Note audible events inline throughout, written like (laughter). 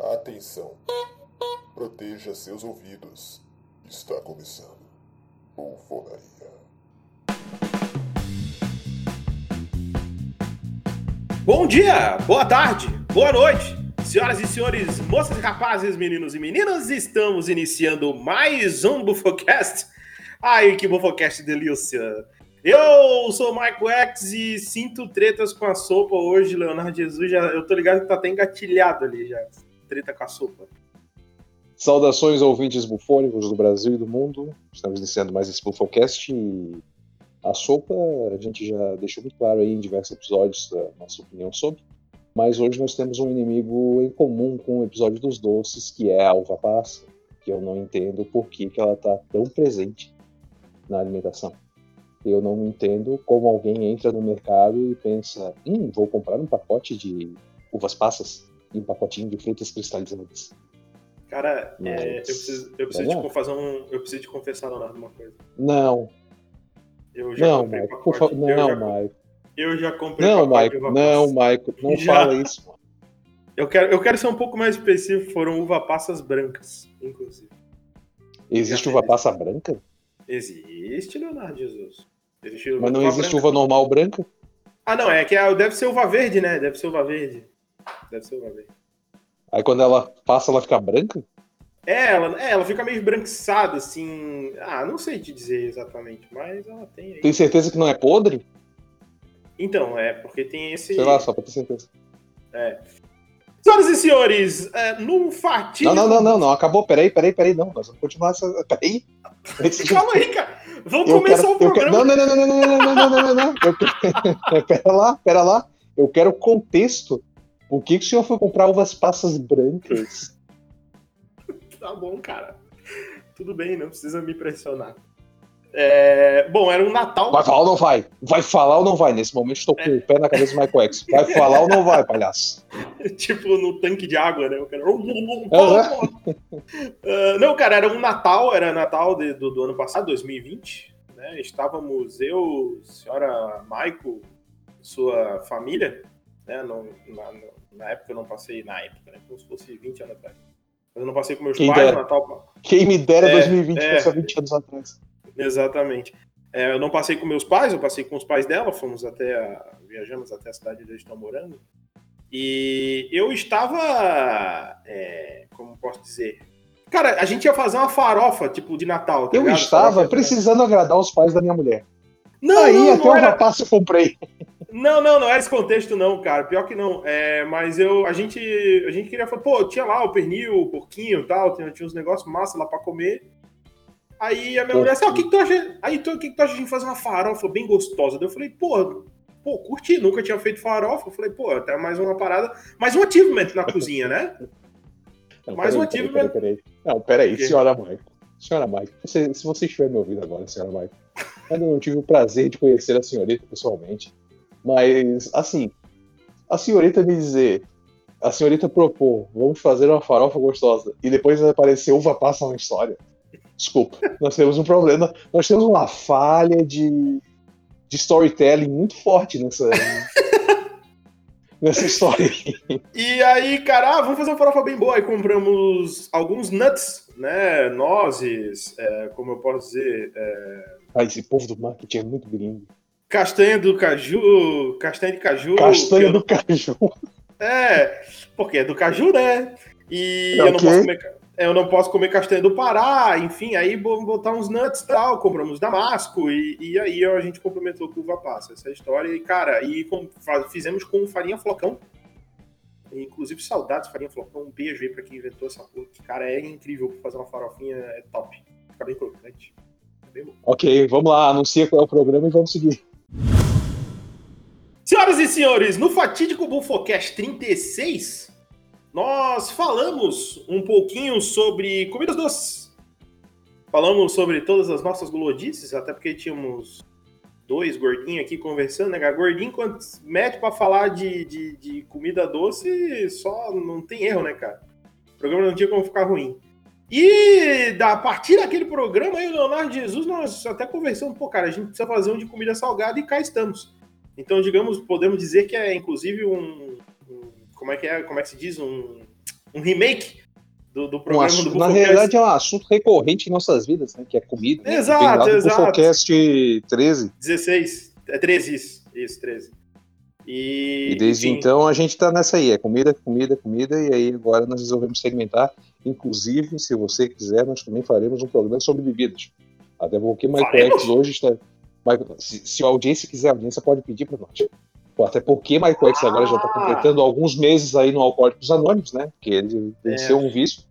Atenção. Proteja seus ouvidos. Está começando. Bufonaria. Bom dia, boa tarde, boa noite, senhoras e senhores, moças e rapazes, meninos e meninas, estamos iniciando mais um Bufocast. Ai, que Bufocast delícia! Eu sou o Michael X e sinto tretas com a sopa hoje, Leonardo Jesus. Já, eu tô ligado que tá até engatilhado ali já. Treta com a sopa. Saudações ouvintes bufônicos do Brasil e do mundo. Estamos iniciando mais esse Bufocast e a sopa a gente já deixou muito claro aí em diversos episódios a nossa opinião sobre. Mas hoje nós temos um inimigo em comum com o episódio dos doces, que é a uva passa, que eu não entendo por que, que ela está tão presente na alimentação. Eu não entendo como alguém entra no mercado e pensa, hum, vou comprar um pacote de uvas passas e um pacotinho de frutas cristalizadas. Cara, Mas- é, eu preciso, eu preciso Vamos te fazer um, eu preciso te confessar, Leonardo, uma coisa. Não, Eu já não, comprei Maico, pacote. eu, Não, já, Maico. eu já comprei Não, pacote Maico. Não. Maico. Não Já. fala isso. mano. Eu quero, eu quero ser um pouco mais específico. Foram uva passas brancas, inclusive. Existe uva passa branca? Existe, Leonardo Jesus. Existe Mas não existe branca. uva normal branca? Ah, não, é que é- deve ser uva verde, né? Deve ser uva verde. Deve ser uva verde. Aí quando ela passa, ela fica branca? É, ela, é, ela fica meio esbranquiçada, assim. Ah, não sei te dizer exatamente, mas ela tem aí. Tem certeza que não é podre? Então, é, porque tem esse. Sei lá, só pra ter certeza. Senhoras e senhores, é, num fatídico. Não, não, não, não, não. Acabou. Peraí, peraí, peraí. Não, nós vamos continuar essa. Peraí. Calma aí, cara. Vamos Eu começar quero, o eu quero, programa. não, não, não, não, não, não, não, não, não, não, não. Eu quero, pera lá, pera lá. Eu quero contexto. Por que, que o senhor foi comprar uvas passas brancas? (laughs) Tá bom, cara. Tudo bem, não precisa me pressionar. É, Bom, era um Natal. Vai falar ou não vai? Vai falar ou não vai? Nesse momento estou com o pé na cabeça do Michael X. Vai falar ou não vai, palhaço? (laughs) tipo no tanque de água, né? O cara... Aham. Ah, não, cara, era um Natal, era Natal de- do, do ano passado, 2020. Né? Estávamos eu, senhora Maico, sua família, né? Não- na, na época eu não passei, na época, né? Como se fosse 20 anos atrás. Mas eu não passei com meus Quem pais dera. Natal. Quem me dera É, 2020 é. há 20 anos atrás. Exatamente. É, eu não passei com meus pais, eu passei com os pais dela, fomos até a, viajamos até a cidade onde eles estão morando. E eu estava, é, como posso dizer, cara, a gente ia fazer uma farofa tipo de Natal. tá Eu ligado? estava Farofa- precisando agradar os pais da minha mulher. Não, Aí não, até não o era, rapaz eu comprei. Não, não, não era esse contexto não, cara. Pior que não. É, mas eu, a gente, a gente queria falar, pô, tinha lá o pernil, o porquinho, e tal, tinha, tinha uns negócios massa lá pra comer. Aí a minha mulher disse, ah, o que, que tu acha? Aí tu, o que, que tu acha de a gente fazer uma farofa bem gostosa? Daí eu falei, pô, pô, curti, nunca tinha feito farofa. Eu falei, pô, até mais uma parada, mais um achievement na cozinha, né? Não, Mais um motivo, peraí, peraí, peraí. Não, peraí, senhora Maico. Senhora você- se você estiver me ouvindo agora, senhora ainda não tive o prazer de conhecer a senhorita pessoalmente, mas, assim, a senhorita me dizer, a senhorita propor, vamos fazer uma farofa gostosa, e depois aparecer uva passa na história. Desculpa, nós temos um problema, nós temos uma falha de, de storytelling muito forte nessa, (laughs) nessa história. aí. E aí, cara, ah, vamos fazer uma farofa bem boa. Aí compramos alguns nuts, né? Nozes, é, como eu posso dizer, é, Ah, esse povo do marketing é muito gringo. Castanha do caju, castanha de caju. Castanha que do caju. eu- É, porque é do caju, né? E É eu, não o comer, ca- eu não posso comer castanha do Pará, enfim, aí botar uns nuts e tal, compramos damasco, e, e aí a gente complementou com uva passa, essa é história. E, cara, e com- fizemos com farinha flocão. Inclusive, saudades, farinha flocão. Um beijo aí pra quem inventou essa porra. Que, cara, é incrível fazer uma farofinha, é top. Fica bem crocante. É bem. Ok, vamos lá, anuncia qual é o programa e vamos seguir. Senhoras e senhores, no fatídico Bufocast 36, nós falamos um pouquinho sobre comidas doces. Falamos sobre todas as nossas gulodices, até porque tínhamos dois gordinhos aqui conversando, né? Gordinho, quando mete pra falar de, de, de comida doce, só não tem erro, né, cara? O programa não tinha como ficar ruim. E da, a partir daquele programa aí, o Leonardo Jesus, nós até conversamos, pô, cara, a gente precisa fazer um de comida salgada e cá estamos. Então, digamos, podemos dizer que é inclusive um. um- como, é que é, como é que se diz? Um, um remake do, do Um programa assunto- do na Bufocast. realidade é um assunto recorrente em nossas vidas, né? Que é comida. né? Exato, lá do exato. Bufocast 13. 16. É 13 isso. Isso, 13. E, E desde enfim, então a gente tá nessa aí, é comida, comida, comida, e aí agora nós resolvemos segmentar. Inclusive, se você quiser, nós também faremos um programa sobre bebidas. Até porque Michael hoje está. Se, se a audiência quiser, a audiência pode pedir para nós. Até porque Michael X agora já está Ah! completando alguns meses aí no Alcoólicos Anônimos, né? Porque ele venceu um vício.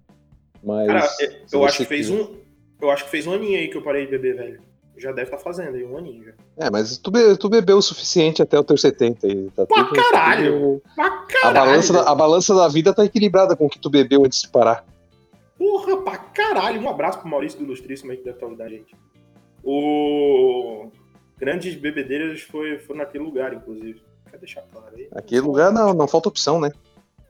Mas. É. Cara, se eu acho que fez quiser- um. Eu acho que fez um aninho aí que eu parei de beber, velho. Já deve estar fazendo aí, um aninho já. É, mas tu, be- tu bebeu o suficiente até o teu 70 aí. Tá Pra tudo- caralho! tudo- Pra A caralho! balança, da, a balança da vida tá equilibrada com o que tu bebeu antes de parar. Porra, pra caralho! Um abraço pro Maurício do Ilustríssimo aí que deve estar ouvindo a gente. O. Grandes bebedeiras foi, foi naquele lugar, inclusive. Quer deixar claro aí? Aquele lugar não, não falta opção, né?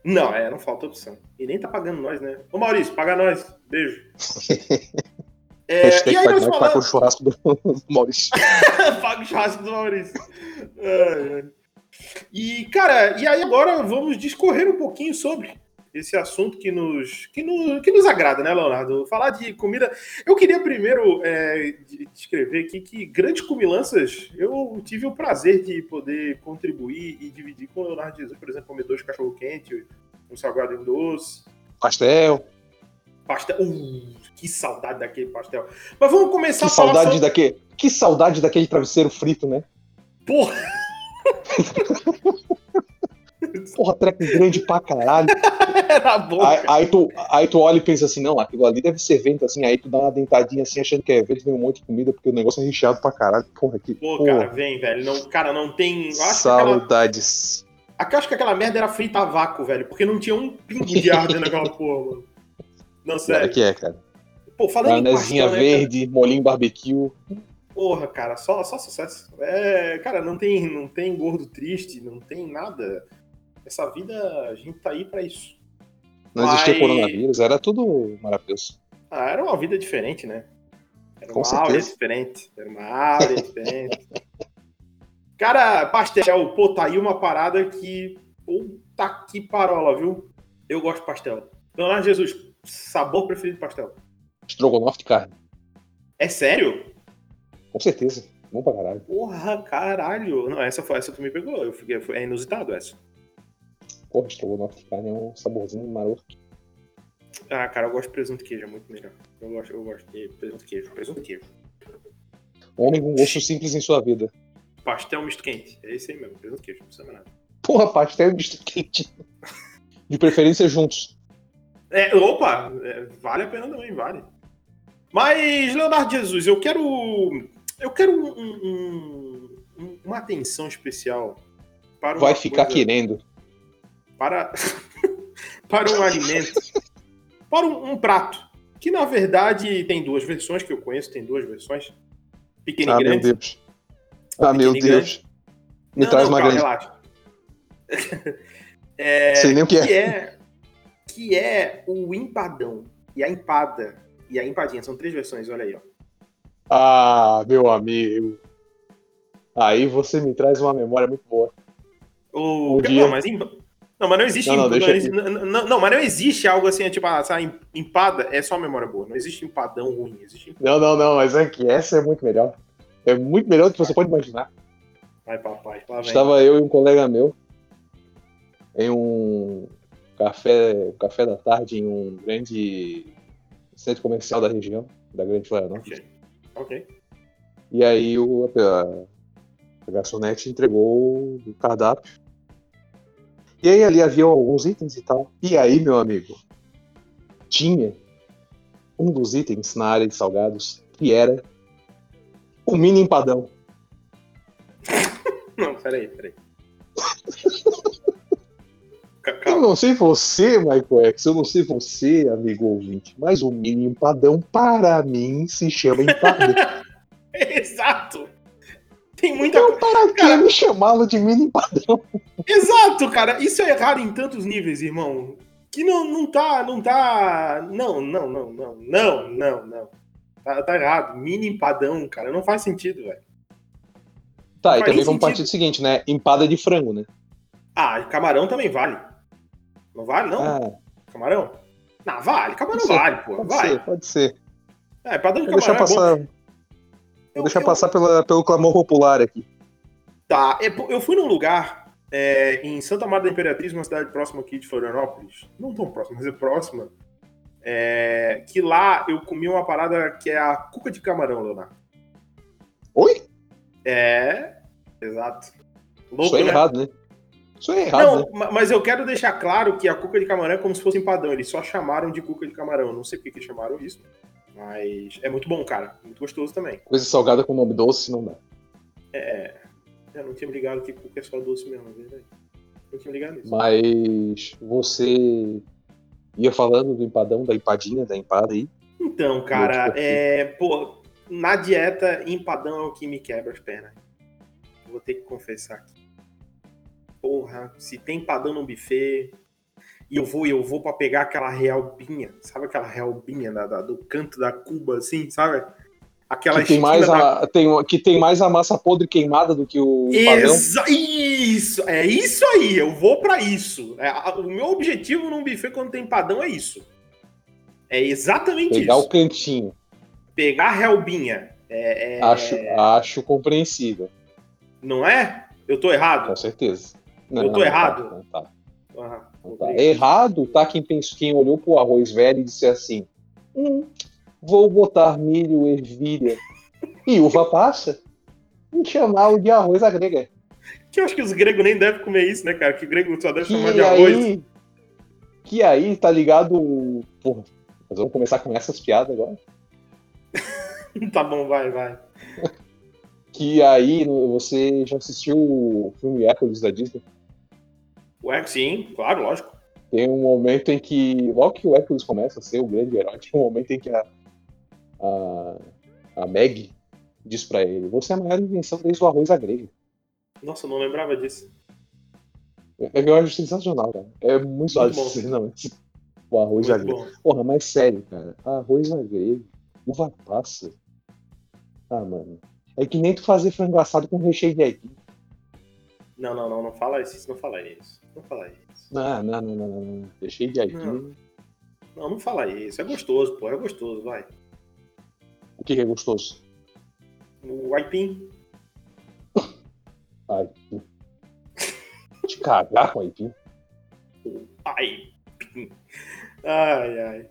Não, é, não falta opção. E nem tá pagando nós, né? Ô Maurício, paga nós. Beijo. (laughs) É, Hashtag e aí nós com o falamos... churrasco do, (laughs) Maurício. (laughs) Paga o churrasco do Maurício. E, cara, e aí agora vamos discorrer um pouquinho sobre esse assunto que nos, que nos, que nos agrada, né, Leonardo? Falar de comida. Eu queria primeiro é, de- descrever aqui que grandes comilanças eu tive o prazer de poder contribuir e dividir com o Leonardo Jesus, por exemplo, comer dois cachorro-quente, um salgado e um doce. Pastel. Pastel. Uh, que saudade daquele pastel. Mas vamos começar Que a falar saudade sobre... daquele. Que saudade daquele travesseiro frito, né? Porra, (laughs) Porra, treco grande pra caralho. (laughs) era bom, Aí, aí tu, aí tu olha e pensa assim, não, aquilo ali deve ser vento, assim, aí tu dá uma dentadinha assim, achando que é vento, vem um monte de comida, porque o negócio é recheado pra caralho. Porra, que. Pô, porra. cara, vem, velho. Não, cara, não tem. Acho que, aquela, Saudades. acho que aquela merda era frita a vácuo, velho. Porque não tinha um pingo de ar dentro daquela (laughs) porra, mano. Não, É sério. que é, cara. Pô, falando em Maionezinha pastel, né, verde, molinho barbecue. Porra, cara, só, só sucesso. É, cara, não tem, não tem gordo triste, não tem nada. Essa vida, a gente tá aí pra isso. Não existia Mas- coronavírus, era tudo maravilhoso. Ah, era uma vida diferente, né? Era Com uma certeza. áurea diferente. Era uma áurea diferente. (laughs) Cara, pastel, pô, tá aí uma parada que. Puta que parola, viu? Eu gosto de pastel. Leonardo Jesus, sabor preferido de pastel. Estrogonofe de carne. É sério? Com certeza. Bom pra caralho. Porra, caralho. Não, essa, foi, essa tu me pegou. Eu fiquei, foi, é inusitado essa. Porra, estrogonofe de carne é um saborzinho maroto. Ah, cara, eu gosto de presunto queijo, é muito melhor. Eu gosto, eu gosto de presunto queijo. Presunto queijo. Homem com gosto simples em sua vida. Pastel misto quente. É esse aí mesmo, presunto queijo, não precisa mais nada. Porra, pastel misto quente. (laughs) De preferência juntos. É, opa, é, vale a pena também, vale. Mas, Leonardo Jesus, eu quero. Eu quero um- um- um- uma atenção especial para Vai ficar coisa- querendo. Para, (laughs) para um alimento. Para um, um prato. Que na verdade tem duas versões que eu conheço, tem duas versões. Pequena Ah, e meu grande. Deus. Ah, meu Pequeno Deus. Me Não, traz não, uma calma, grande. relaxa. (laughs) É, Sei nem o que é. que é que é o empadão e a empada e a empadinha são três versões olha aí ó Ah, meu amigo. Aí você me traz uma memória muito boa. o Um não, dia- mas em- não mas não existe Não, não, não, não, não, não, mas não existe algo assim tipo ah, essa empada é só memória boa não existe empadão ruim existe Não, não, não, mas é que essa é muito melhor. É muito melhor do que você pode imaginar. vai papai lá vem Estava eu e um colega meu em um café, café da tarde em um grande centro comercial da região, da Grande Florianópolis. ok ok E aí o, a, a garçonete entregou o cardápio. E aí ali havia alguns itens e tal. E aí, meu amigo, tinha um dos itens na área de salgados que era o mini empadão. (laughs) não peraí peraí (laughs) Eu não sei você, Michael X, eu não sei você, amigo ouvinte, mas o mini empadão, para mim, se chama empadão. (laughs) exato tem muita então, para que Cara- me chamá-lo de mini empadão? Exato, cara. Isso é errado em tantos níveis, irmão. Que não, não tá. Não tá. Não, não, não, não. Não, não, não. Tá, tá errado. Mini empadão, cara. Não faz sentido, velho. Tá, e Faz também vamos partir do seguinte, né? Empada de frango, né? Ah, camarão também vale. Não vale, não? Ah, Camarão? Não, vale. Camarão Pode ser, vale, pô. Pode Vai. ser, pode ser. É, empadão de camarão é bom. passar, vou Eu- deixar eu- passar pela, pelo clamor popular aqui. Tá, é, eu fui num lugar é, em Santa Maria da Imperatriz, uma cidade próxima aqui de Florianópolis. Não tão próxima, mas é próxima. É, que lá eu comi uma parada que é a cuca de camarão, Leonardo. Oi? É, exato. Louco, Isso é né? errado, né? Isso é errado, Não, né? ma- mas eu quero deixar claro que a cuca de camarão é como se fosse empadão. Eles só chamaram de cuca de camarão. Não sei porque que chamaram isso. Mas é muito bom, cara. Muito gostoso também. Coisa salgada com nome doce não dá. É. Eu não tinha ligado que cuca é só doce mesmo, é verdade. Não tinha ligado nisso. Mas você ia falando do empadão, da empadinha, da empada aí. Então, cara, é. Pô, na dieta, empadão é o que me quebra as pernas. Vou ter que confessar aqui. Porra, se tem empadão no buffet. E eu vou, eu vou pra pegar aquela realbinha. Sabe aquela realbinha da, da- do canto da Cuba, assim, sabe? Aquela Que tem, mais da- a, tem, que tem mais a massa podre queimada do que o. Exa- Isso, é isso aí, eu vou pra isso. É, o meu objetivo num buffet quando tem empadão é isso. É exatamente Pegar isso. o cantinho. Pegar a relbinha. É, é- Acho, acho compreensível, Não é? Eu tô errado? com certeza. Eu tô não errado? Tá, não tá, Ah, não tá. Errado tá quem, pensou, quem olhou pro arroz velho e disse assim: hum, vou botar milho, ervilha e uva passa e chamar-o de arroz à grega. Que eu acho que os gregos nem devem comer isso, né, cara? Que grego só deve Que chamar de arroz. aí, que aí, tá ligado? Porra, nós vamos começar com essas piadas agora. (laughs) tá bom, vai, vai. (laughs) Que aí, você já assistiu o filme Hércules da Disney? Ué, sim, claro, lógico. Tem um momento em que, logo que o Hércules começa a ser o grande herói, (laughs) tem um momento em que a, a, a Meg diz pra ele: Você é a maior invenção desde o arroz à grega. Nossa, eu não lembrava disso. Eu, eu acho sensacional, cara. É muito Muito assim, não, O arroz à grega. Porra, mas sério, cara. Arroz à grega, uva passa. Ah, mano. É que nem tu fazer frango assado com recheio de aipim. Não, não, não, não fala isso, não fala isso. Não fala isso. Não, não, não, não, não. Recheio de aipim. Não. Não, fala isso. É gostoso, pô, é gostoso, vai. O que que é gostoso? O aipim. (laughs) Ai. Te cagar com aipim. Aipim. Ai, ai.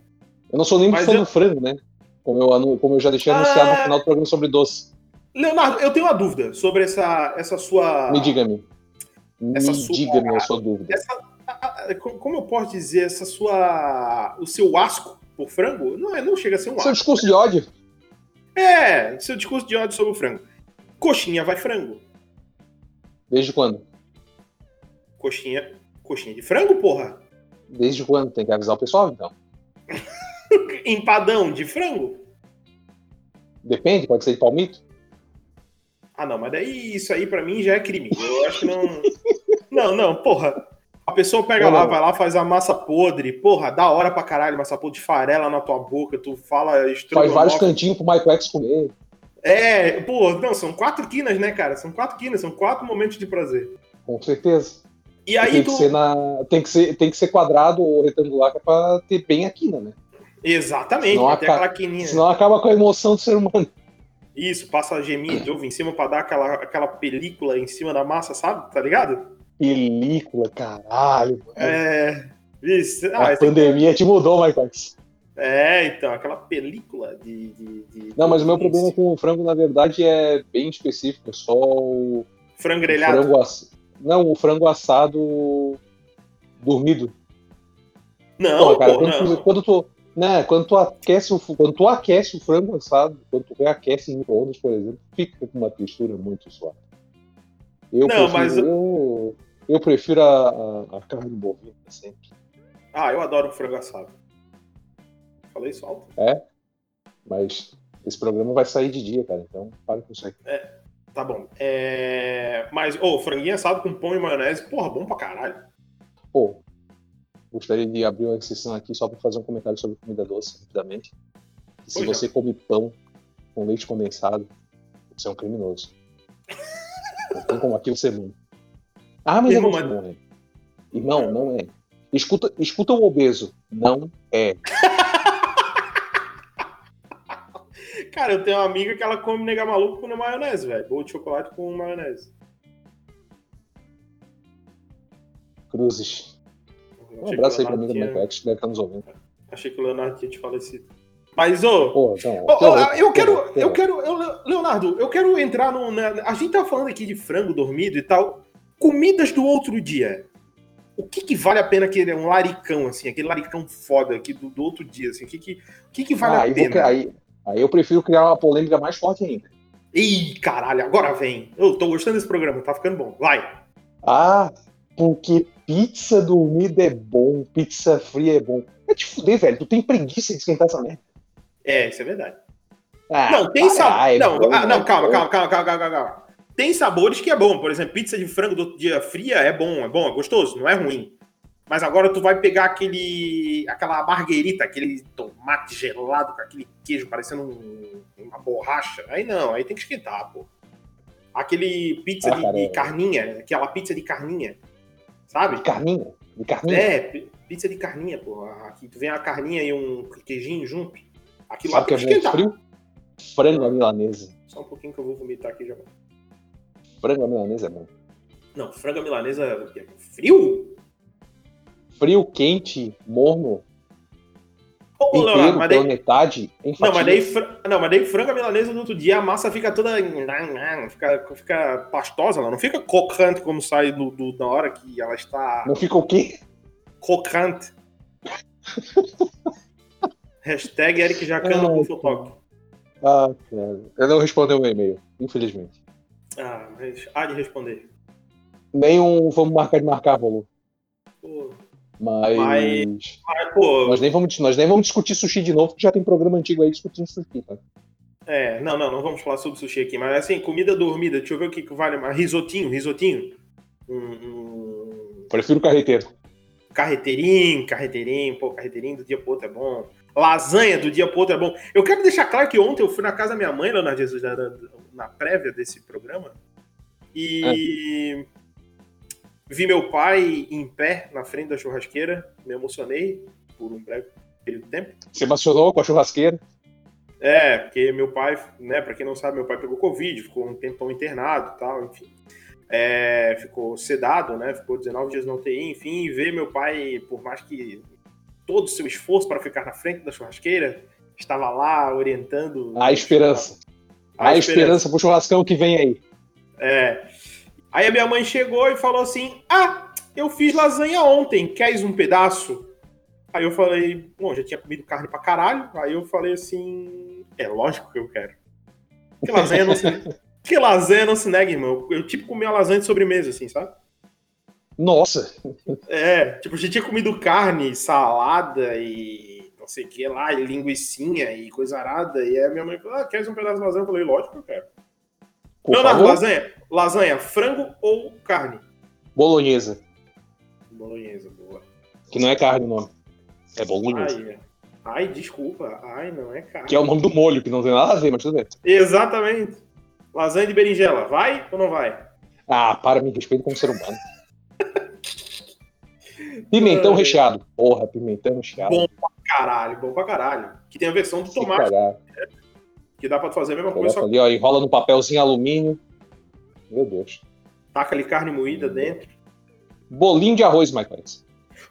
Eu não sou nem Mas fã eu- do frango, né? Como eu, como eu já deixei anunciado Ah. no final do programa sobre doce. Leonardo, eu tenho uma dúvida sobre essa, essa sua. Me diga-me. Me Essa sua- diga-me a sua dúvida. Essa, como eu posso dizer, essa sua. O seu asco por frango? Não, é, não chega a ser um Seu asco. discurso de ódio? É, seu discurso de ódio sobre o frango. Coxinha vai frango. Desde quando? Coxinha. Coxinha de frango, porra. Desde quando? Tem que avisar o pessoal, então. (laughs) Empadão de frango. Depende, pode ser de palmito. Ah, não, mas daí isso aí pra mim já é crime. Eu acho que não. não, não, porra. A pessoa pega Não, lá, não. vai lá, faz a massa podre. Porra, da hora pra caralho, massa podre de farela na tua boca. Tu fala Faz vários cantinhos pro Michael X comer. É, pô, não, são quatro quinas, né, cara? São quatro quinas, são quatro momentos de prazer. Com certeza. E aí tem, tu. que ser na, tem, que ser, tem que ser quadrado ou retangular que é pra ter bem a quina, né? Exatamente, Senão vai ter aca- aquela quininha. Senão acaba com a emoção do ser humano. Isso, passa a geminha de ovo em cima pra dar aquela, aquela película em cima da massa, sabe? Tá ligado? Película, caralho. mano. É. Isso. Ah, a pandemia te mudou, Michael. É, então, aquela película de. de, de- Não, mas o meu problema com o frango, na verdade, é bem específico. É só o Frango o grelhado. frango assado. Não, o frango assado dormido. Não, Porra, cara, pô, quando, não. Tu, quando tu. Né, quando tu aquece o, quando tu aquece o frango assado, quando tu reaquece em micro-ondas, por exemplo, fica com uma textura muito suave. Eu Não, prefiro, mas- eu, eu prefiro a, a, a carne bovina sempre. Ah, eu adoro frango assado. Falei isso alto? Mas esse programa vai sair de dia, cara. Então, para com isso aí. Tá bom. É... Mas, ô, franguinho assado com pão e maionese, porra, bom pra caralho. Pô, gostaria de abrir uma exceção aqui só para fazer um comentário sobre comida doce, rapidamente. Se Pois não. você come pão com leite condensado, você é um criminoso. Não tem como aquilo ser bom. Ah, mas é Irmão, muito mas- bom? Irmão, não é. Escuta, escuta o obeso. Não é. (laughs) Cara, eu tenho uma amiga que ela come nega maluco com maionese, velho. Bolo de chocolate com maionese. Cruzes. Um abraço aí pra amiga do Leonardo Michael que deve estar nos ouvindo. Achei que o Leonardo tinha te falecido. Mas, ô. Eu quero, eu quero, eu- Leonardo, eu quero entrar no. na- a gente tá falando aqui de frango dormido e tal. Comidas do outro dia. O que, que vale a pena aquele um laricão, assim, aquele laricão foda aqui do, do outro dia, assim? O que, que, o que, que vale Ah, a vou pena? criar- aí, aí eu prefiro criar uma polêmica mais forte ainda. Ih, caralho, agora vem. Eu tô gostando desse programa, tá ficando bom. Vai. Ah, porque pizza dormida é bom, pizza fria é bom. É te fuder, velho. Tu tem preguiça de esquentar essa merda. É, isso é verdade. Ah, não, tem sabor. caralho, Não, bom, ah, não, bom. calma, calma, calma, calma, calma, calma. Tem sabores que é bom. Por exemplo, pizza de frango do outro dia fria é bom, é bom, é gostoso, não é ruim. Mas agora tu vai pegar aquele. aquela marguerita, aquele tomate gelado com aquele queijo parecendo um- uma borracha. Aí não, aí tem que esquentar, pô. Aquele pizza Ah, de, de é. carninha, aquela pizza de carninha. Sabe? De carninha? De carninha? É, pi- pizza de carninha, pô. Aqui tu vem a carninha e um queijinho junto. Aquilo lá Sabe o que é esquentar. frio? Frango à milanesa. Só um pouquinho que eu vou vomitar aqui já. Frango à milanesa é bom. Não, frango à milanesa o quê? frio? Frio, quente, morno, Ô, ô, Leonardo, inteiro, mas daí, metade, não, mas daí, não, mas daí frango à milanesa no outro dia a massa fica toda. Fica, fica pastosa, ela não fica crocante como sai do, do- na hora que ela está Não fica o quê? crocante. (laughs) Hashtag Eric com fotoque. Ah, cara. Eu não respondi o meu e-mail, infelizmente. Ah, mas há de responder. Nem um vamos marcar de marcar, rolou. Pô, Mas. Mas- mas, pô, Nós, nem vamos, nós nem vamos discutir sushi de novo, porque já tem programa antigo aí discutindo sushi, tá? É, não, não, não vamos falar sobre sushi aqui, mas assim, comida dormida, deixa eu ver o que, que vale mais. Risotinho, risotinho. Um, um Prefiro carreteiro. carreteirinho, carreteirinho, pô, carreteirinho do dia pro outro é bom. Lasanha do dia pro outro é bom. Eu quero deixar claro que ontem eu fui na casa da minha mãe, Leonardo Jesus, na, na prévia desse programa, e vi meu pai em pé na frente da churrasqueira, me emocionei por um breve período de tempo. Você emocionou com a churrasqueira? É, porque meu pai, né, pra quem não sabe, meu pai pegou Covid, ficou um tempão internado e tal, enfim. É, ficou sedado, né, ficou 19 dias na UTI, enfim, e ver meu pai, por mais que todo o seu esforço para ficar na frente da churrasqueira, estava lá orientando. A esperança. A, esperança pro churrascão que vem aí. É. Aí a minha mãe chegou e falou assim: Ah, eu fiz lasanha ontem, queres um pedaço? Aí eu falei, bom, já tinha comido carne pra caralho. Aí eu falei assim: É lógico que eu quero. Que lasanha não se, (laughs) que lasanha não se nega, irmão. Eu, tipo comi a lasanha de sobremesa, assim, sabe? Nossa, É, tipo, a gente tinha comido carne, salada e não sei o que lá, e linguiçinha e coisa arada. E aí a minha mãe falou: Ah, queres um pedaço de lasanha? Eu falei: Lógico que eu quero. Leonardo, favor. lasanha, lasanha, frango ou carne? Bolonhesa. Bolonhesa, boa. Que não é carne o nome. É bolonhesa. Ai, ai, desculpa. Ai, não é carne. Que é o nome do molho, que não tem nada a ver, mas tudo bem. Exatamente. Lasanha de berinjela, vai ou não vai? Ah, para, me respeita como ser humano. Pimentão Ai. recheado. Porra, pimentão recheado. Bom. Caralho, bom pra caralho. Que tem a versão do tomate, cagar. Que dá pra fazer a mesma coisa, Coloca ali, ó, enrola no papelzinho alumínio. Meu Deus. taca ali carne moída dentro. Bolinho de arroz, Mike Pence.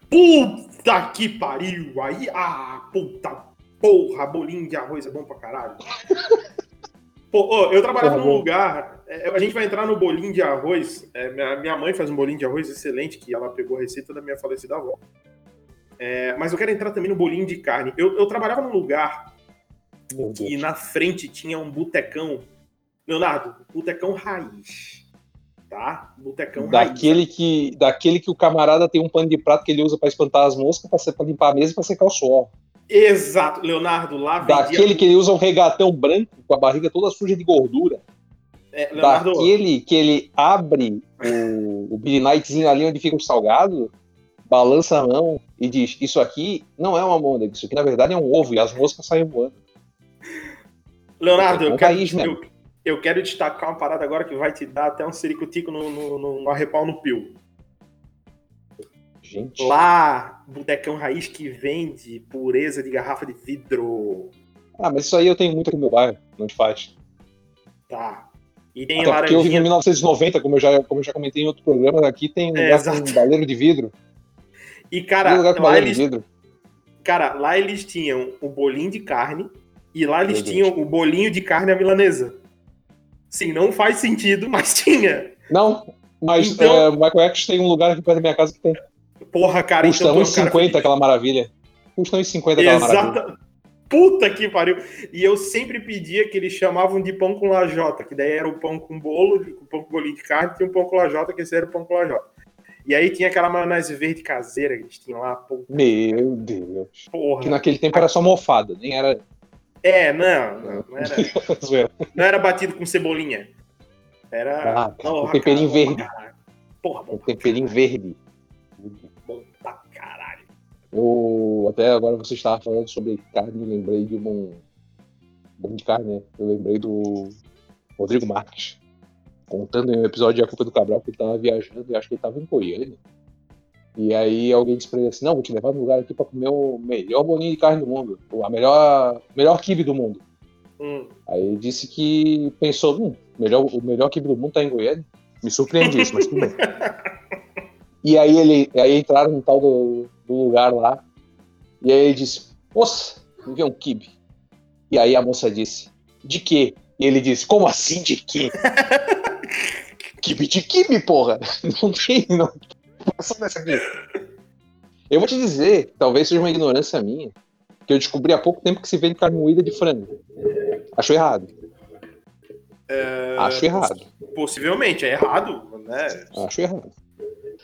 Puta que pariu! Aí, ah, puta porra, bolinho de arroz é bom pra caralho. (laughs) Pô, ô, eu trabalhava Porra, num bom. lugar, é, a gente vai entrar no bolinho de arroz. é, minha, minha mãe faz um bolinho de arroz excelente, que ela pegou a receita da minha falecida avó. É, mas eu quero entrar também no bolinho de carne. Eu, eu trabalhava num lugar Meu Deus. que na frente tinha um botecão. Leonardo, botecão raiz. Tá? Botecão raiz. Daquele que, daquele que o camarada tem um pano de prato que ele usa pra espantar as moscas, pra limpar a mesa e pra secar o suor. Exato, Leonardo, lá vendia. Daquele que ele usa um regatão branco com a barriga toda suja de gordura. É, Leonardo, Daquele que ele abre o, o Billy Knightzinho ali onde fica o salgado, balança a mão e diz: Isso aqui não é uma môndega, isso aqui na verdade é um ovo e as moscas saem voando. Leonardo, eu Botecão quero, raiz mesmo. eu, eu quero destacar uma parada agora que vai te dar até um ciricutico no, no, no, no arrepau no pio. Gente. Lá, Botecão Raiz que vende pureza de garrafa de vidro. Ah, mas isso aí eu tenho muito aqui no meu bairro, não te faz. Tá. E tem Até porque eu vivo em laranjinha. 1990, como eu já, como eu já comentei em outro programa, aqui tem um É, lugar com exato. um baleiro de vidro. E, cara, lugar com lá baleiro de eles, vidro. cara, lá eles tinham o bolinho de carne e lá eles tinham o bolinho de carne à milanesa. Sim, não faz sentido, (laughs) mas tinha. Não, mas Então- é, Michael X tem um lugar aqui perto da minha casa que tem. Porra, cara, Custa então tu é um cara 1,50 aquela maravilha. Custa 1,50 aquela maravilha. Exata. Puta que pariu. E eu sempre pedia que eles chamavam de pão com lajota, que daí era o pão com bolo, o pão com bolinho de carne, tinha o pão com lajota, que esse era o pão com lajota. E aí tinha aquela maionese verde caseira que eles tinham lá, pô, Meu Deus. Que porra. naquele tempo era só mofada, nem era. É, não, não, não era, (laughs) não era batido com cebolinha. Era. Ah, temperinho cara, verde. Porra, bom, Um temperinho verde. bom pra caralho. Eu, até agora você estava falando sobre carne, eu lembrei de um. Bom de carne, né? Eu lembrei do Rodrigo Marques. Contando em um episódio de A Culpa do Cabral que ele tava viajando e acho que ele tava em Goiânia. E aí alguém disse pra ele assim: Não, vou te levar num lugar aqui pra comer o melhor bolinho de carne do mundo. ou A melhor, melhor kibe do mundo. Hum. Aí ele disse que pensou: Hum, melhor, o melhor kibe do mundo tá em Goiânia. Me surpreendi isso, mas tudo bem. E aí ele aí entraram no tal do, do lugar lá. E aí ele disse: Moça, me vê um kibe. E aí a moça disse: De quê? E ele disse: Como assim de quê? (laughs) kibe de kibe, porra! (laughs) Não tem, não. Aqui. Eu vou te dizer, talvez seja uma ignorância minha, que eu descobri há pouco tempo que se vende carne moída de frango. Acho errado. Acho errado. Possivelmente, é errado, né? Acho errado.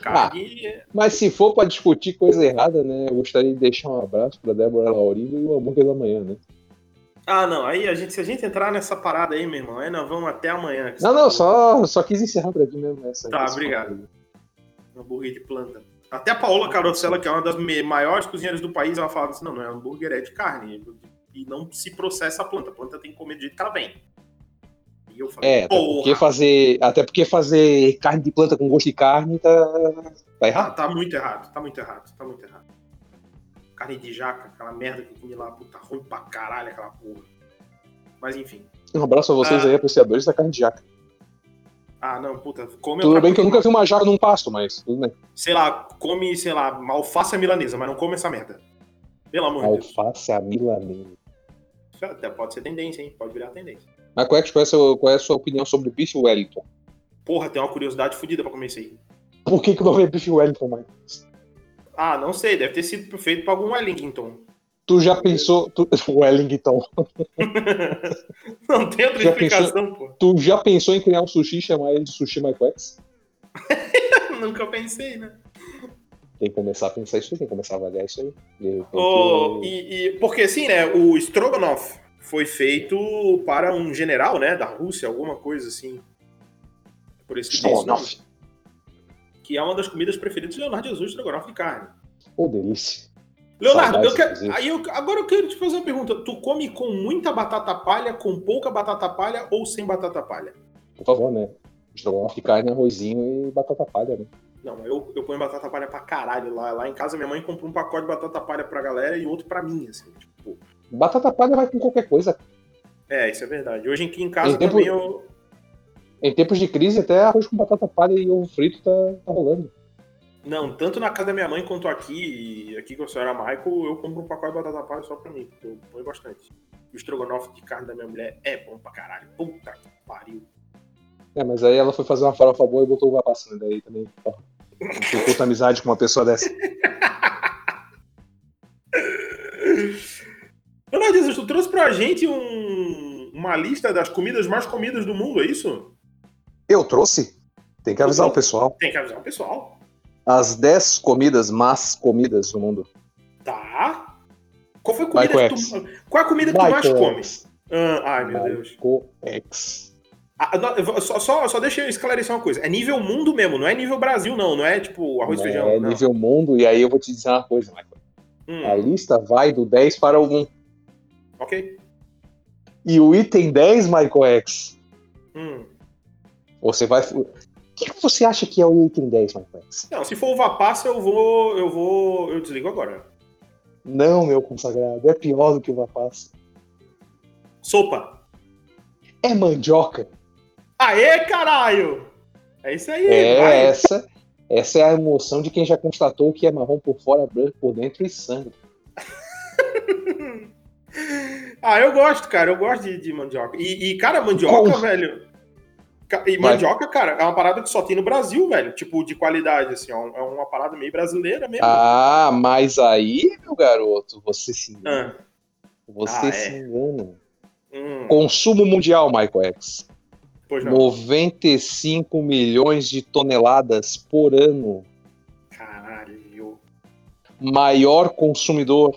Carne. Mas se for pra discutir coisa errada, né? Eu gostaria de deixar um abraço pra Débora Laurindo e o hambúrguer da manhã, né? Ah, não. Aí a gente, se a gente entrar nessa parada aí, meu irmão, aí nós vamos até amanhã. Não, não, falou. só, só quis encerrar por aqui mesmo essa. Tá, obrigado. Hambúrguer de planta. Até a Paola Carosella, que é uma das maiores cozinheiras do país, ela fala assim: não, não é hambúrguer, é de carne. E não se processa a planta. A planta tem que comer do jeito que ela vem. E eu falei, É, até porque, fazer, até porque fazer carne de planta com gosto de carne tá, tá tá, errado. tá muito errado, tá muito errado, tá muito errado. Carne de jaca, aquela merda que eu comi lá, puta ruim pra caralho aquela porra. Mas enfim. Um abraço a vocês Ah. aí, apreciadores da carne de jaca. Ah, não, puta, come Tudo bem que eu nunca vi uma jaca num pasto, mas tudo bem. Sei lá, come, sei lá, alface milanesa, mas não come essa merda. Pelo amor de Deus. Alface milanesa. Até pode ser tendência, hein? Pode virar tendência. Mas qual é, qual, é a sua, qual é a sua opinião sobre o bife Wellington? Porra, tem uma curiosidade fodida pra comer isso aí. Por que, que o nome é bife Wellington, mãe? Ah, não sei, deve ter sido feito pra algum Wellington. Tu já pensou. Tu, (laughs) Wellington. (laughs) Não tem outra Já explicação, pô. Tu já pensou em criar um sushi e chamar ele de Sushi X? (laughs) Nunca pensei, né? Tem que começar a pensar isso aí, tem que começar a avaliar isso aí. Repente, Oh, e, e- porque assim, né? O Strogonoff foi feito para um general, né? Da Rússia, alguma coisa assim. Por esse Strogonoff. Que é uma das comidas preferidas de Leonardo Jesus, Strogonoff de carne. Pô, delícia. Leonardo, eu quero- aí eu- agora eu quero te fazer uma pergunta. Tu come com muita batata palha, com pouca batata palha ou sem batata palha? Por favor, né? Estrogonofe de carne, arrozinho e batata palha, né? Não, eu, eu ponho batata palha pra caralho. Lá, lá em casa, minha mãe comprou um pacote de batata palha pra galera e outro pra mim, assim. Tipo, Batata palha vai com qualquer coisa. é, isso é verdade. Hoje aqui em casa Em tempo- também eu. Em tempos de crise, até arroz com batata palha e ovo frito tá, tá rolando. Não, tanto na casa da minha mãe quanto aqui, e aqui com a senhora Michael, eu compro um pacote de batata palha só pra mim, porque eu ponho bastante. O estrogonofe de carne da minha mulher é bom pra caralho. Puta que pariu. É, mas aí ela foi fazer uma farofa boa e botou uva passa, né? Daí também. Não puta amizade com uma pessoa dessa. (laughs) Leonardo tu trouxe pra gente um- uma lista das comidas mais comidas do mundo, é isso? Eu trouxe? Tem que avisar o pessoal. Tem que avisar o pessoal. As 10 comidas más comidas do mundo. Tá. Qual foi a comida Michael que X. tu, Qual é a comida que tu mais Michael come? X. Ah, ai, meu Deus. Michael X. Ah, não, só, só, só deixa eu esclarecer uma coisa. É nível mundo mesmo, não é nível Brasil, não. Não é tipo arroz e feijão. É não. nível mundo, e aí eu vou te dizer uma coisa, Michael. Hum, A lista vai do 10 para o 1. ok. E o item 10, Michael X, Hum. você vai. Que, que você acha que é o item 10, Marquex? Não, se for uva passa, eu vou. Eu vou. Eu desligo agora. Não, meu consagrado, é pior do que uva passa. Sopa. É mandioca. Aê, caralho! É isso aí, É vai. essa. Essa é a emoção de quem já constatou que é marrom por fora, branco por dentro e sangue. (laughs) Ah, eu gosto, cara. Eu gosto de, de mandioca. E, e, cara, mandioca, Como? velho. E mandioca, cara, é uma parada que só tem no Brasil, velho. Tipo, de qualidade, assim. ó. É uma parada meio brasileira mesmo. Ah, mas aí, meu garoto, você se engana. Ah, Você Ah, se é. engana. hum, Consumo mundial, Michael X. pois não. 95 milhões de toneladas por ano. Caralho. Maior consumidor.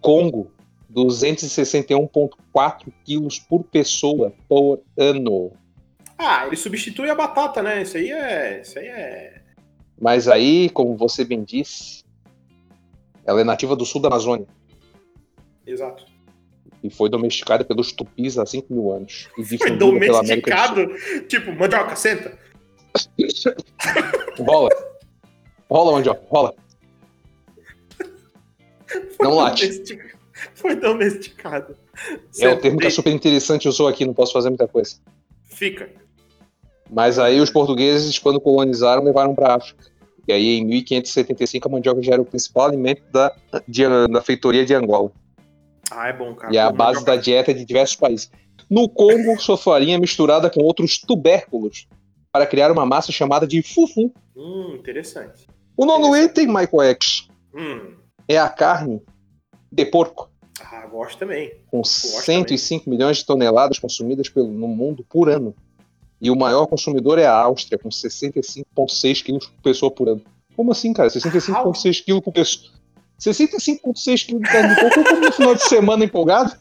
Congo, 261,4 quilos por pessoa por ano. Ah, ele substitui a batata, né? Isso aí é. Isso aí é. Mas aí, como você bem disse, ela é nativa do sul da Amazônia Exato. e foi domesticada pelos tupis há 5 mil anos. E (laughs) Foi do domesticado. Tipo, mandioca, senta. (laughs) Rola. Rola, mandioca, rola. Foi Não late. Foi domesticado. É o termo que a Senta, super interessante usou aqui, não posso fazer muita coisa. Fica. Mas aí os portugueses, quando colonizaram, levaram para África. E aí, em 1575, a mandioca já era o principal alimento da, de- da feitoria de Angola. Ah, é bom, cara. E é a base da mandioca- dieta de diversos países. No Congo, sua farinha é misturada com outros tubérculos para criar uma massa chamada de fufu. Hum, interessante. O nono item, Michael X, Hum. é a carne de porco, Ah, gosto também. com também. 105 milhões de toneladas consumidas pelo, no mundo por ano. E o maior consumidor é a Áustria, com 65,6 quilos por pessoa por ano. Como assim, cara? 65,6 quilos por pessoa. 65,6 quilos de carne de porco, como no final de semana empolgado?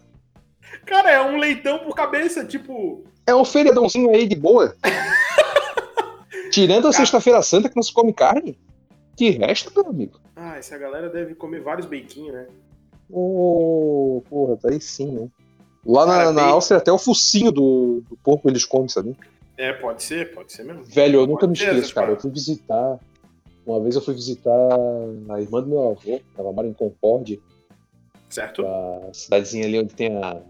Cara, é um leitão por cabeça, tipo. É um feriadãozinho aí de boa. (laughs) Tirando a sexta-feira santa que não se come carne. Que resto, meu amigo? Ah, essa galera deve comer vários beiquinhos, né? Ô, porra, tá aí sim, né? Lá na, na Áustria, até o focinho do, do porco eles comem, sabe? É, pode ser, pode ser mesmo. Velho, eu nunca me Pode esqueço, cara. Eu fui visitar. Uma vez eu fui visitar a irmã do meu avô, ela mora em Concórdia, Certo? a cidadezinha ali onde tem a-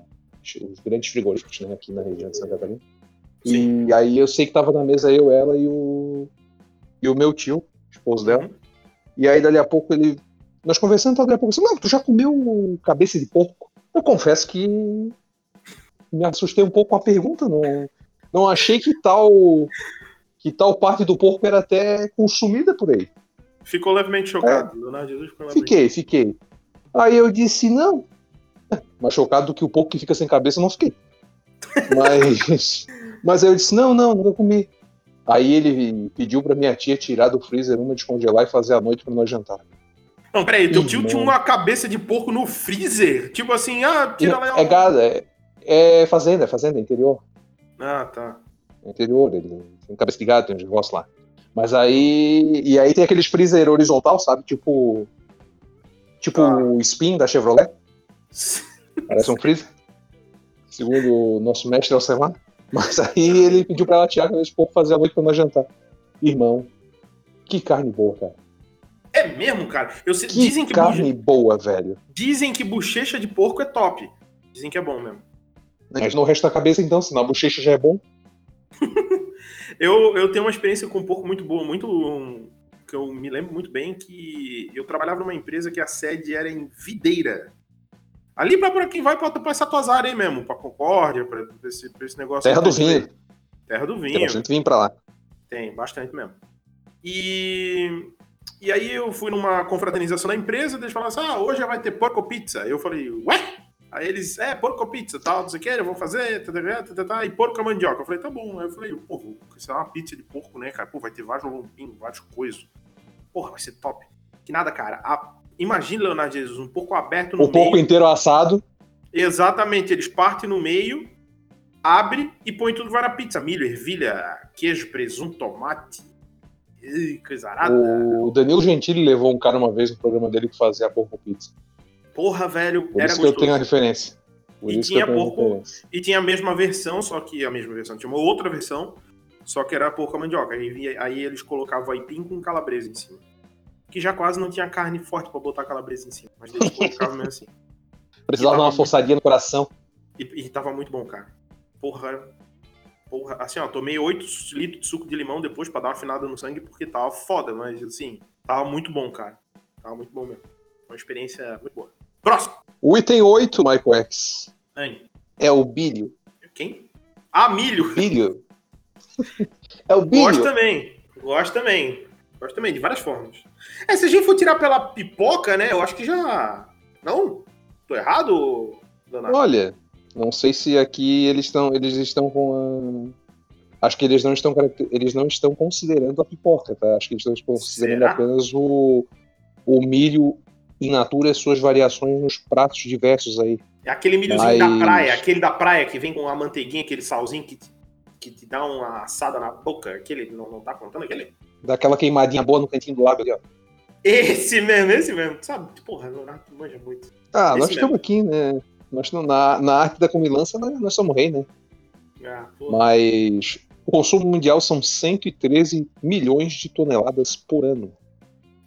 os grandes frigoríficos, né, aqui na região de Santa Catarina. E aí eu sei que tava na mesa eu, ela e o, e o meu tio, esposo dela. Uhum. E aí dali a pouco ele. Nós conversando, dali a pouco assim, não, tu já comeu cabeça de porco? Eu confesso que me assustei um pouco com a pergunta, não, não achei que tal que tal parte do porco era até consumida por aí. Ficou levemente chocado. Leonardo Jesus ficou levemente Fiquei, fiquei. Aí eu disse, não. (laughs) Mais chocado do que o porco que fica sem cabeça, eu não fiquei. Mas, (laughs) mas aí eu disse, não, não, nunca comi. Aí ele pediu pra minha tia tirar do freezer uma, descongelar e fazer à noite pra nós jantar. Não, peraí, teu tio tinha uma cabeça de porco no freezer? Tipo assim, ah, tira lá. É é, é fazenda, é fazenda, é interior. Ah, tá. É interior, ele tem cabeça de gado, tem uns negócios lá. Mas aí. E aí tem aqueles freezer horizontal, sabe? Tipo. Tipo Ah. o Spin da Chevrolet. (laughs) Parece um freezer. Segundo o nosso mestre Alcemar. Mas aí ele pediu pra ela tirar esse pouco fazer a noite pra nós jantar. Irmão, que carne boa, cara. É mesmo, cara? Eu sei- Que dizem, que carne boa, velho. dizem que bochecha de porco é top. Dizem que é bom mesmo. Mas não resta a cabeça então, senão a bochecha já é bom. (laughs) Eu, eu tenho uma experiência com porco muito boa, muito. um, que eu me lembro muito bem que eu trabalhava numa empresa que a sede era em Videira. Ali pra, pra quem vai pra, pra essa tuas áreas aí mesmo, pra Concórdia, pra, pra esse, pra esse negócio. Terra do vinho. Terra do Tem vinho. bastante vinho pra lá. Tem, bastante mesmo. E, e aí eu fui numa confraternização da empresa, eles falaram assim, ah, hoje vai ter porco pizza. Eu falei, ué? Aí eles, é, porco pizza, tal, não sei o que, eu vou fazer, tá, tá, tá, tá, tá, e porco com mandioca. Eu falei, tá bom. Aí eu falei, pô, isso é uma pizza de porco, né, cara? Pô, vai ter vários lombinhos, vários coisos. Porra, vai ser top. Que nada, cara. A- Imagina, Leonardo Jesus, um porco aberto no O porco meio. inteiro assado. Exatamente, eles partem no meio, abre e põe tudo vai na pizza. Milho, ervilha, queijo, presunto, tomate. Ih, coisa arada. O Danilo Gentili levou um cara uma vez no programa dele que fazia porco pizza. Porra, velho, Por era isso que eu gostoso. tenho a referência. Por E tinha porco-. E tinha a mesma versão, só que a mesma versão tinha uma outra versão só que era pouca mandioca. Aí, aí eles colocavam aipim com calabresa em cima. Que já quase não tinha carne forte pra botar calabresa em cima. Mas eles colocavam mesmo assim. (laughs) Precisava dar uma forçadinha no coração. E, e tava muito bom, cara. Porra. Porra, assim, ó, tomei 8 litros de suco de limão depois pra dar uma afinada no sangue, porque tava foda, mas assim, tava muito bom, cara. Tava muito bom mesmo. Uma experiência muito boa. Próximo! O item 8, Michael X, Anne. é o bilho. Quem? Ah, milho! Bilho. (laughs) É o Gosto bilho. também. Gosto também. Gosto também, de várias formas. É, se a gente for tirar pela pipoca, né? Eu acho que já. Não? Tô errado, Leonardo? Olha, não sei se aqui eles estão eles estão com a... Acho que eles não estão eles não estão considerando a pipoca, tá? Acho que eles estão considerando Será? apenas o, o milho in natura e suas variações nos pratos diversos aí. É aquele milhozinho da Mas- praia, aquele da praia que vem com a manteiguinha, aquele salzinho que, te- que te dá uma assada na boca. Aquele, não, não tá contando aquele? Daquela queimadinha boa no cantinho do lábio ali, ó. Esse mesmo, esse mesmo. Sabe, porra, Leonardo manja muito. Ah, Esse nós mesmo. estamos aqui, né? Nós na, na arte da comilança, nós, nós somos rei, né? Ah. Mas o consumo mundial são 113 milhões de toneladas por ano.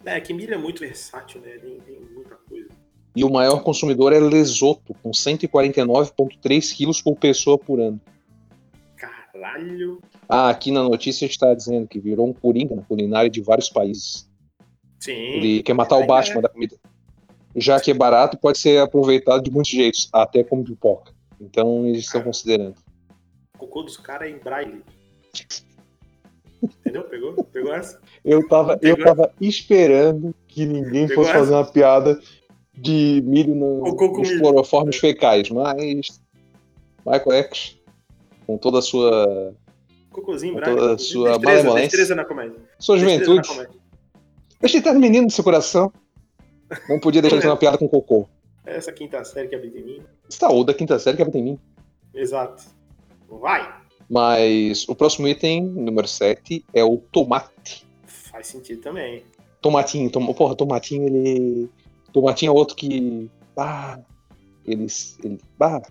É, que milho é muito versátil, né? Tem, tem muita coisa. E o maior consumidor é Lesoto, com 149,3 quilos por pessoa por ano. Caralho. Ah, aqui na notícia está dizendo que virou um coringa na culinária de vários países. Sim. Ele quer matar o É. Batman da comida. Já que é barato, pode ser aproveitado de muitos jeitos, até como pipoca. Então eles estão considerando. O cocô dos caras é em braille. Entendeu? Pegou? Pegou essa? Eu tava, eu Pegou? tava esperando que ninguém Pegou fosse essa? fazer uma piada de milho no, nos cloroformes fecais, mas Michael X, com toda a sua, Cocôzinho, Com toda a sua destreza, malemolência. destreza na comédia. sua juventude, deixa estar menino do seu coração. Não podia deixar de ter uma piada com cocô. Essa quinta série que habita em mim. Está ou da quinta série que habita em mim. Exato. Vai! Mas o próximo item, número 7, é o tomate. Faz sentido também. Tomatinho, tom... porra, tomatinho, ele. Tomatinho é outro que. Ah, eles. Ele... Ah,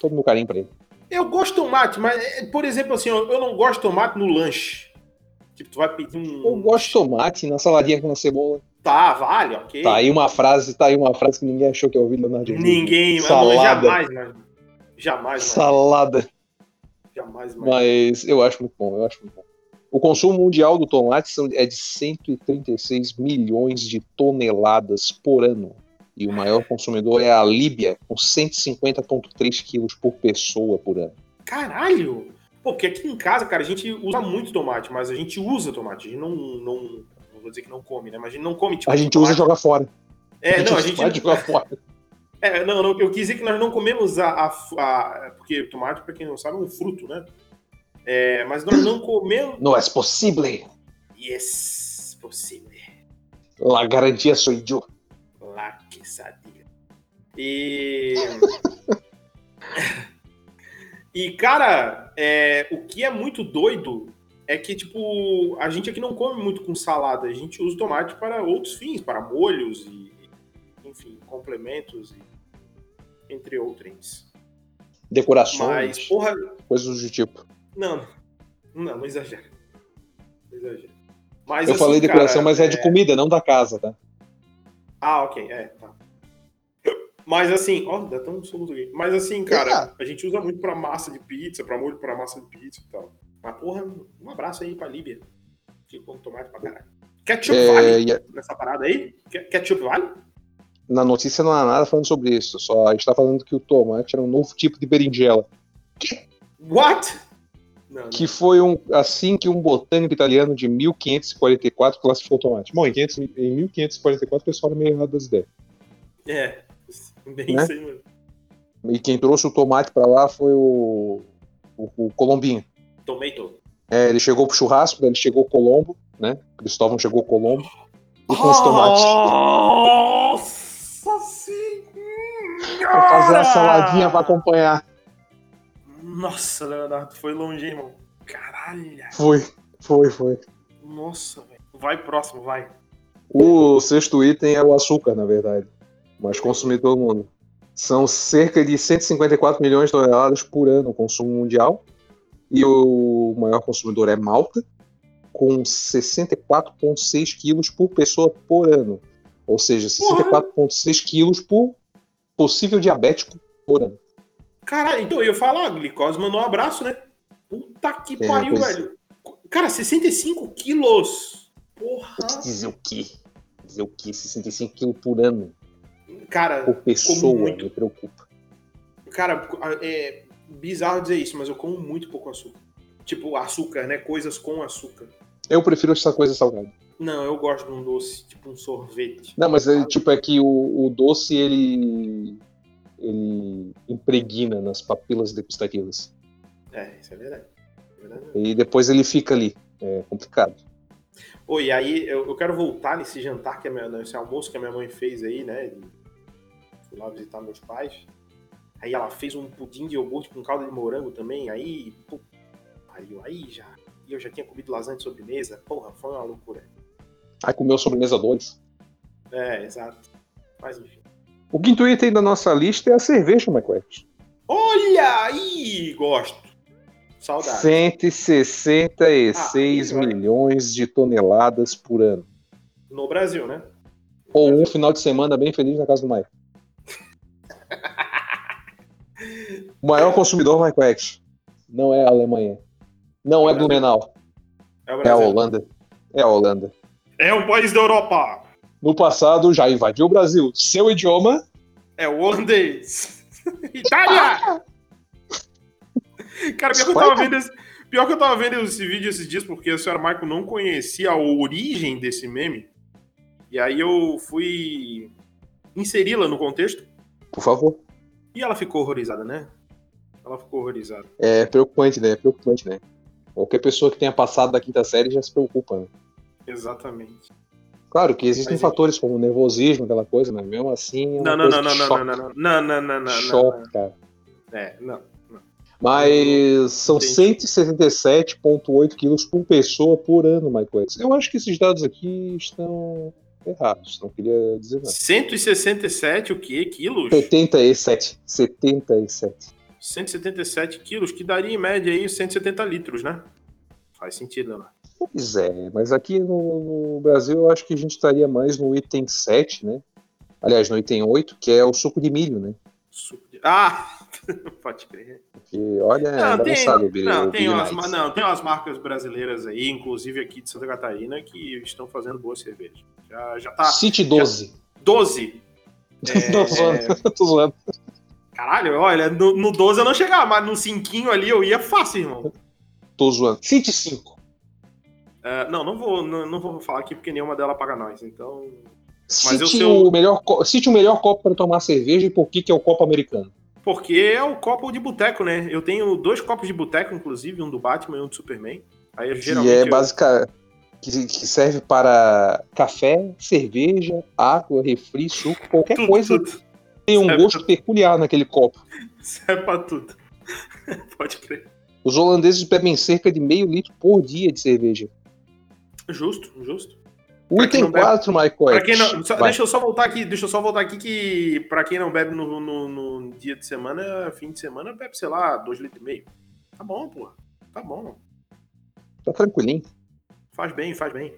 todo meu carinho pra ele. Eu gosto de tomate, mas, por exemplo, assim, eu não gosto de tomate no lanche. Tipo, tu vai pedir um. Eu gosto de tomate na saladinha com a cebola. Tá, vale, ok. Tá aí uma frase, tá aí uma frase que ninguém achou que eu ouvi Leonardo. Ninguém, mas Salada. jamais, mas. Jamais. Salada. Jamais, mas. Mas eu acho muito bom, eu acho muito bom. O consumo mundial do tomate é de 136 milhões de toneladas por ano. E o maior consumidor é a Líbia, com 150,3 quilos por pessoa por ano. Caralho! Pô, porque aqui em casa, cara, a gente usa muito tomate, mas a gente usa tomate. A gente não. Não, não vou dizer que não come, né? Mas a gente não come, tipo. A gente usa e tomate. joga fora. É, não, a (laughs) gente. e joga fora. É, não, não, eu quis dizer que nós não comemos a. a, a- porque tomate, pra quem não sabe, é um fruto, né? É, mas nós não comemos. Não é possível. Yes, possível. La garantia sou eu. Lá que sadia. E. (laughs) e, cara, é, o que é muito doido é que, tipo, a gente aqui não come muito com salada. A gente usa tomate para outros fins, para molhos e, enfim, complementos, e, entre outros. Decorações, Mas, porra, coisas do tipo. não, não, não exagera. Não exagera. Mas, Eu assim, falei decoração, cara, mas é de comida, não da casa, tá? Ah, ok, é, tá. Mas assim, ó, dá tão um soluço aqui. Mas assim, cara, a gente usa muito pra massa de pizza, pra molho pra massa de pizza e tal. Mas porra, um abraço aí pra Líbia. Que come tomate pra caralho. Ketchup É, vale a- nessa parada aí? Ke- Ketchup vale? Na notícia não há nada falando sobre isso, só está falando que o tomate era um novo tipo de berinjela. What? Não, não. Que foi um, assim que um botânico italiano de 1544 classificou o tomate. Bom, em, 500 em 1544 o pessoal era meio errado das ideias. É, bem Né? isso aí, mano. E quem trouxe o tomate pra lá foi o, o, o Colombinho. Tomato. É, ele chegou pro churrasco, daí ele chegou Colombo, né? Cristóvão chegou Colombo. E com os tomates. Senhora! Pra fazer a saladinha pra acompanhar. Nossa, Leonardo, foi longe, hein, irmão. Caralho. Foi, foi, foi. Nossa, velho. Vai próximo, vai. O sexto item é o açúcar, na verdade. Mas consumido pelo mundo. São cerca de 154 milhões de toneladas por ano o consumo mundial. E o maior consumidor é Malta, com 64,6 quilos por pessoa por ano. Ou seja, 64,6 quilos por possível diabético por ano. Caralho, então eu ia falar, a glicose mandou um abraço, né? Puta que É, pariu, pois- velho. Cara, 65 quilos. Porra. Dizer o quê? Dizer o quê? 65 quilos por ano Cara, por pessoa, muito. me preocupa. cara, é bizarro dizer isso, mas eu como muito pouco açúcar. Tipo, açúcar, né? Coisas com açúcar. Eu prefiro essa coisa salgada. Não, eu gosto de um doce, tipo um sorvete. Não, mas é, tipo, é que o, o doce, ele, ele impregna nas papilas degustativas. É, isso é verdade. É verdade. E depois ele fica ali. É complicado. Oi, e aí eu, eu quero voltar nesse jantar, que a minha, nesse almoço que a minha mãe fez aí, né? Fui lá visitar meus pais. Aí ela fez um pudim de iogurte com calda de morango também. Aí, pô, aí já. E eu já tinha comido lasanha de sobremesa. Porra, foi uma loucura. Aí comeu sobremesa 2. É, exato. Mas enfim. O quinto item da nossa lista é a cerveja, Michael. Olha aí! Gosto. Saudade. 166 Ah, milhões de toneladas por ano. No Brasil, né? Ou um final de semana bem feliz na casa do Mike. (laughs) O maior consumidor, Michael X, não é a Alemanha. Não é Blumenau. É É a. Holanda. É a Holanda. É um país da Europa. No passado já invadiu o Brasil. Seu idioma É o holandês. (laughs) Itália! Cara, pior que eu tava vendo esse, pior que eu tava vendo esse vídeo esses dias, porque a senhora Michael não conhecia a origem desse meme. E aí eu fui inseri-la no contexto Por favor. e ela ficou horrorizada, né? Ela ficou horrorizada. É preocupante, né? É preocupante, né? Qualquer pessoa que tenha passado da quinta série já se preocupa, né? Exatamente. Claro que existem Mas, fatores como nervosismo, aquela coisa, mas mesmo assim. é Não, não, não, não, não, não, não, não, não, não, não, choca, cara. não. É, não. Mas são Entendi. 177,8 quilos por pessoa por ano, Michael. Eu acho que esses dados aqui estão errados, não queria dizer nada. 167 o quê? Quilos? 77. 77. 177 quilos, que daria em média aí 170 litros, né? Faz sentido, né? Pois é, mas aqui no, no Brasil eu acho que a gente estaria mais no item 7, né? Aliás, no item 8, que é o suco de milho, né? Suco de- Ah! (laughs) Pode crer. Porque, olha, é Não, tem, o Billy, não, tem umas, não, tem umas marcas brasileiras aí, inclusive aqui de Santa Catarina, que estão fazendo boa cerveja. Já, já tá. City 12. 12. É, Tô zoando, (laughs) tô zoando. Caralho, olha, no, no 12 eu não chegava, mas no 5 ali eu ia fácil, irmão. Tô zoando. City 5. É, não, não vou, não, não vou falar aqui porque nenhuma dela paga nós, então. Mas eu Cite, sei o melhor, cite o melhor copo para tomar cerveja e por que, que é o copo americano. Porque é o copo de boteco, né? Eu tenho dois copos de boteco, inclusive, um do Batman e um do Superman. Aí Que geralmente. é eu- básica. Que, que serve para café, cerveja, água, refri, suco, qualquer tudo, coisa tudo. Tem um serve gosto peculiar naquele copo. Serve pra tudo. (laughs) Pode crer. Os holandeses bebem cerca de meio litro por dia de cerveja. Justo, justo. O item não bebe- 4, Michael. Deixa eu só voltar aqui, deixa eu só voltar aqui que pra quem não bebe no, no- no dia de semana, fim de semana, bebe, sei lá, dois litros e meio. Tá bom, pô. Tá bom. Tá tranquilinho. Faz bem, faz bem.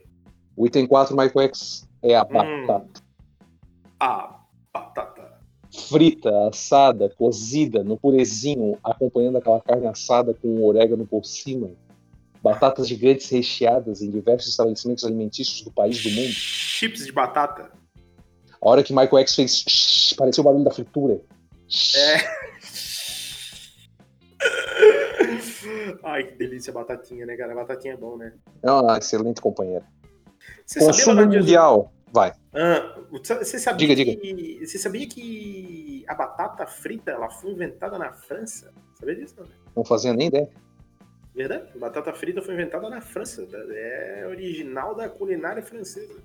O item 4, Michael X, é a Hum. batata. Ah, batata. Frita, assada, cozida, no purezinho, acompanhando aquela carne assada com o orégano por cima. Batatas gigantes recheadas em diversos estabelecimentos alimentícios do país do mundo. Chips de batata. A hora que Michael X fez shhh, pareceu o barulho da fritura. É. (laughs) Ai, que delícia batatinha, né, cara? Batatinha é bom, né? É uma excelente companheira. Você Consumo mundial. Vai. Ah, você sabia Diga, que você sabia que a batata frita ela foi inventada na França? Sabia disso? Não? Não fazia nem ideia. Verdade? Batata frita foi inventada na França. É original da culinária francesa.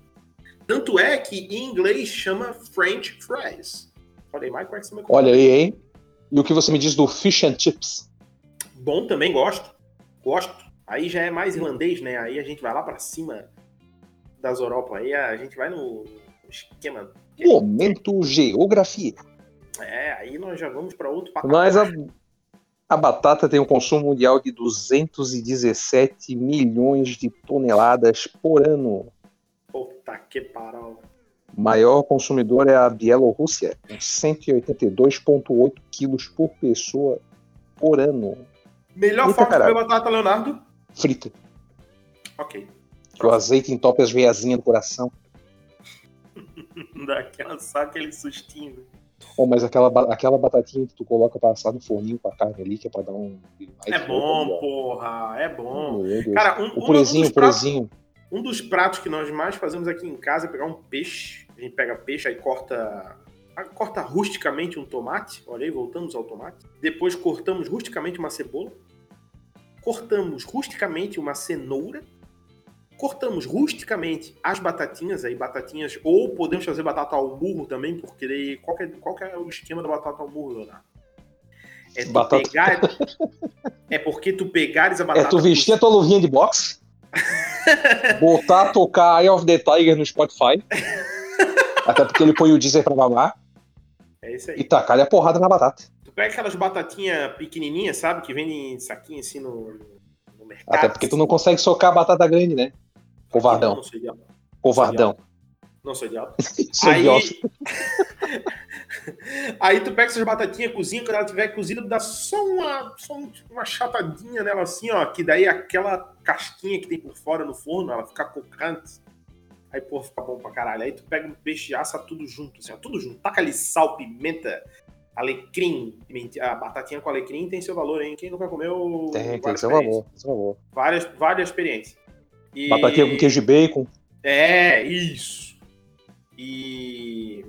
Tanto é que em inglês chama French fries. Olha aí, Michael, você me Olha aí, hein? E o que você me diz do fish and chips? Bom também, gosto. Gosto. Aí já é mais irlandês, né? Aí a gente vai lá pra cima das Europa. Aí a gente vai no esquema. Momento geografia. É, aí nós já vamos pra outro patamar. Mas a, A batata tem um consumo mundial de 217 milhões de toneladas por ano. Puta que pariu. Maior consumidor é a Bielorrússia, com 182,8 quilos por pessoa por ano. Melhor Eita, forma de comer batata, Leonardo? Frita. Ok. Que o azeite entope as veiazinhas do coração. (laughs) Daquela só aquele sustinho. Oh, mas aquela, aquela batatinha que tu coloca pra assar no forninho com a carne ali, que é pra dar um. É bom, porra. É bom. Cara, um, o um- um purezinho, dos o pratos, purezinho. um dos pratos que nós mais fazemos aqui em casa é pegar um peixe. A gente pega peixe, aí corta. Corta rusticamente um tomate. Olha aí, voltamos ao tomate. Depois cortamos rusticamente uma cebola. Cortamos rusticamente uma cenoura. Cortamos rusticamente as batatinhas aí, batatinhas, ou podemos fazer batata ao burro também, porque daí, qual, é, qual é o esquema da batata ao burro, Leonardo? É tu Batata- pegar. (laughs) É porque tu pegares a batata. É tu vestir a tua luvinha de boxe, (laughs) botar, tocar Eye of the Tiger no Spotify, até porque ele põe o Deezer pra mamar, É isso aí. e tacar a porrada na batata. Tu pega aquelas batatinhas pequenininhas, sabe? Que vendem em saquinho assim no, no mercado. Até porque tu não consegue socar a batata grande, né? Não, Covardão. não (laughs) sou idiota. Covardão. Não sou idiota. Sou Aí, idiota. (laughs) aí tu pega essas batatinhas, cozinha, quando ela tiver cozida, dá só uma, só um- uma chatadinha nela assim, ó. Que daí aquela casquinha que tem por fora no forno, ela fica crocante. Aí, pô, fica bom pra caralho. Aí tu pega um peixe e assa tudo junto, assim, ó, tudo junto. Taca ali sal, pimenta, alecrim. A batatinha com alecrim tem seu valor, hein? Quem nunca comeu. Tem, tem seu valor, seu valor. Várias, várias experiências. E- Batatinha com queijo e bacon. É, isso. E.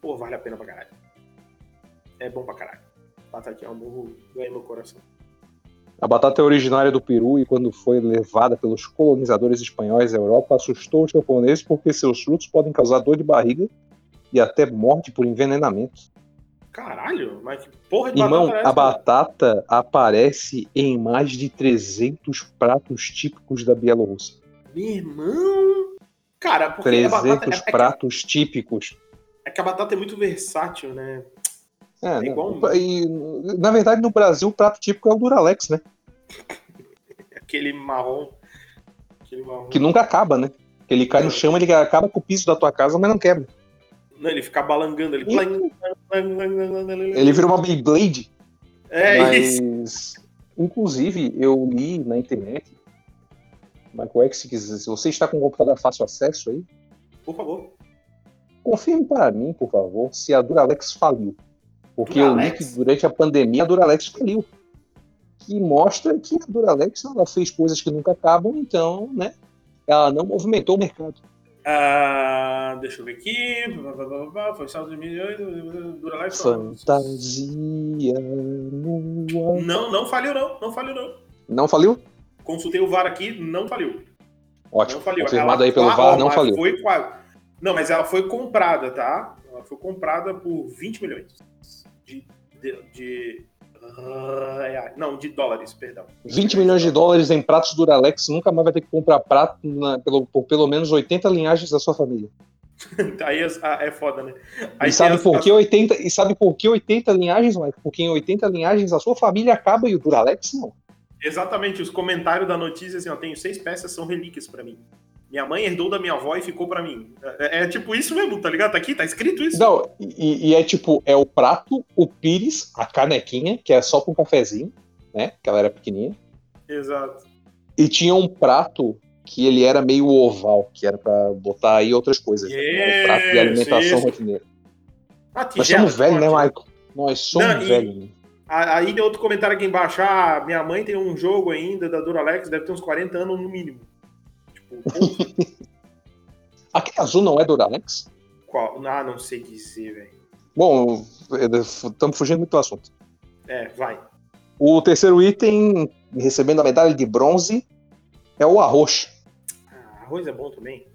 Pô, vale a pena pra caralho. É bom pra caralho. Batatinha ao burro ganha meu coração. A batata é originária do Peru e quando foi levada pelos colonizadores espanhóis à Europa, assustou os japoneses porque seus frutos podem causar dor de barriga e até morte por envenenamento. Caralho, mas que porra de Irmão, batata é a batata aparece em mais de 300 pratos típicos da Bielorrússia. Meu irmão. Cara, porque a 300 batata. É, é, pratos típicos. é que a batata é muito versátil, né? É, É né? igual- E, na verdade, no Brasil, o prato típico é o Duralex, né? (laughs) Aquele marrom. Aquele marrom. Que nunca acaba, né? Que ele cai no chão, ele acaba com o piso da tua casa, mas não quebra. Não, ele fica balangando ali. Ele vira uma Beyblade. É isso. Mas, inclusive, eu li na internet, Michael X, se, quiser, se você está com um computador fácil acesso aí, Por favor. confirme para mim, por favor, se a Duralex faliu. Porque eu li Duralex? que durante a pandemia a Duralex faliu. Que mostra que a Duralex ela fez coisas que nunca acabam, então, né? Ela não movimentou o mercado. Ah, deixa eu ver aqui. Foi só 2008. Duralex. Fantasia no ar. Não, não faliu, não. Não faliu, não. Não faliu? Consultei o VAR aqui, não faliu. Ótimo. Não faliu. Confirmado Ela- aí pelo ah, VAR, não mas faliu. Foi quase. Não, mas ela foi comprada, tá? Ela foi comprada por 20 milhões de. de, de- não, de dólares, perdão. 20 milhões de dólares em pratos Duralex, nunca mais vai ter que comprar prato na- pelo, por pelo menos 80 linhagens da sua família. (laughs) Aí é, é foda, né? Aí E sabe, as- por que 80, e sabe por que 80 linhagens, Mike? Porque em 80 linhagens a sua família acaba e o Duralex não. Exatamente, os comentários da notícia assim, ó, tenho seis peças, são relíquias pra mim. Minha mãe herdou da minha avó e ficou pra mim. É, é tipo isso mesmo, tá ligado? Tá aqui, tá escrito isso. Não, e, e é tipo, é o prato, o pires, a canequinha, que é só com cafezinho, né? Que ela era pequenininha. Exato. E tinha um prato que ele era meio oval, que era pra botar aí outras coisas. né? Era o prato de Yes, alimentação isso. rotineira. Ah, Nós somos velhos, né. Michael? Nós somos Não, velhos. né? Aí tem outro comentário aqui embaixo. Ah, minha mãe tem um jogo ainda da Duralex, deve ter uns 40 anos no mínimo. (laughs) Aquele azul não é Duralex? qual? Ah, não sei dizer, velho. Bom, estamos fugindo muito do assunto. É, vai. O terceiro item, recebendo a medalha de bronze, é o arroz. Ah, arroz é bom também.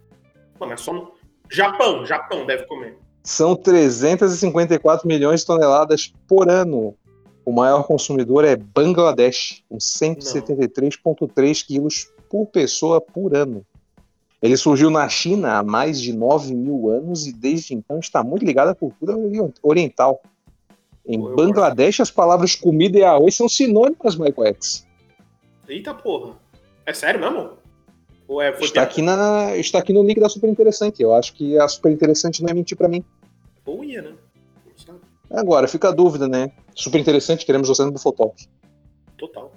Não, mas só no. Japão, Japão deve comer. São 354 milhões de toneladas por ano. O maior consumidor é Bangladesh, com 173,3 quilos por pessoa por ano. Ele surgiu na China há mais de 9 mil anos e desde então está muito ligado à cultura ori- oriental. Em Eu Bangladesh, as palavras comida e arroz são sinônimas, Michael X. Eita porra. É sério mesmo? Ou é, Está piada? aqui, na, está aqui no link da Super Interessante. Eu acho que a Super Interessante não é mentir pra mim. Ou ia, né? Agora, fica a dúvida, né? Super Interessante, queremos você no Bufotalk. Total.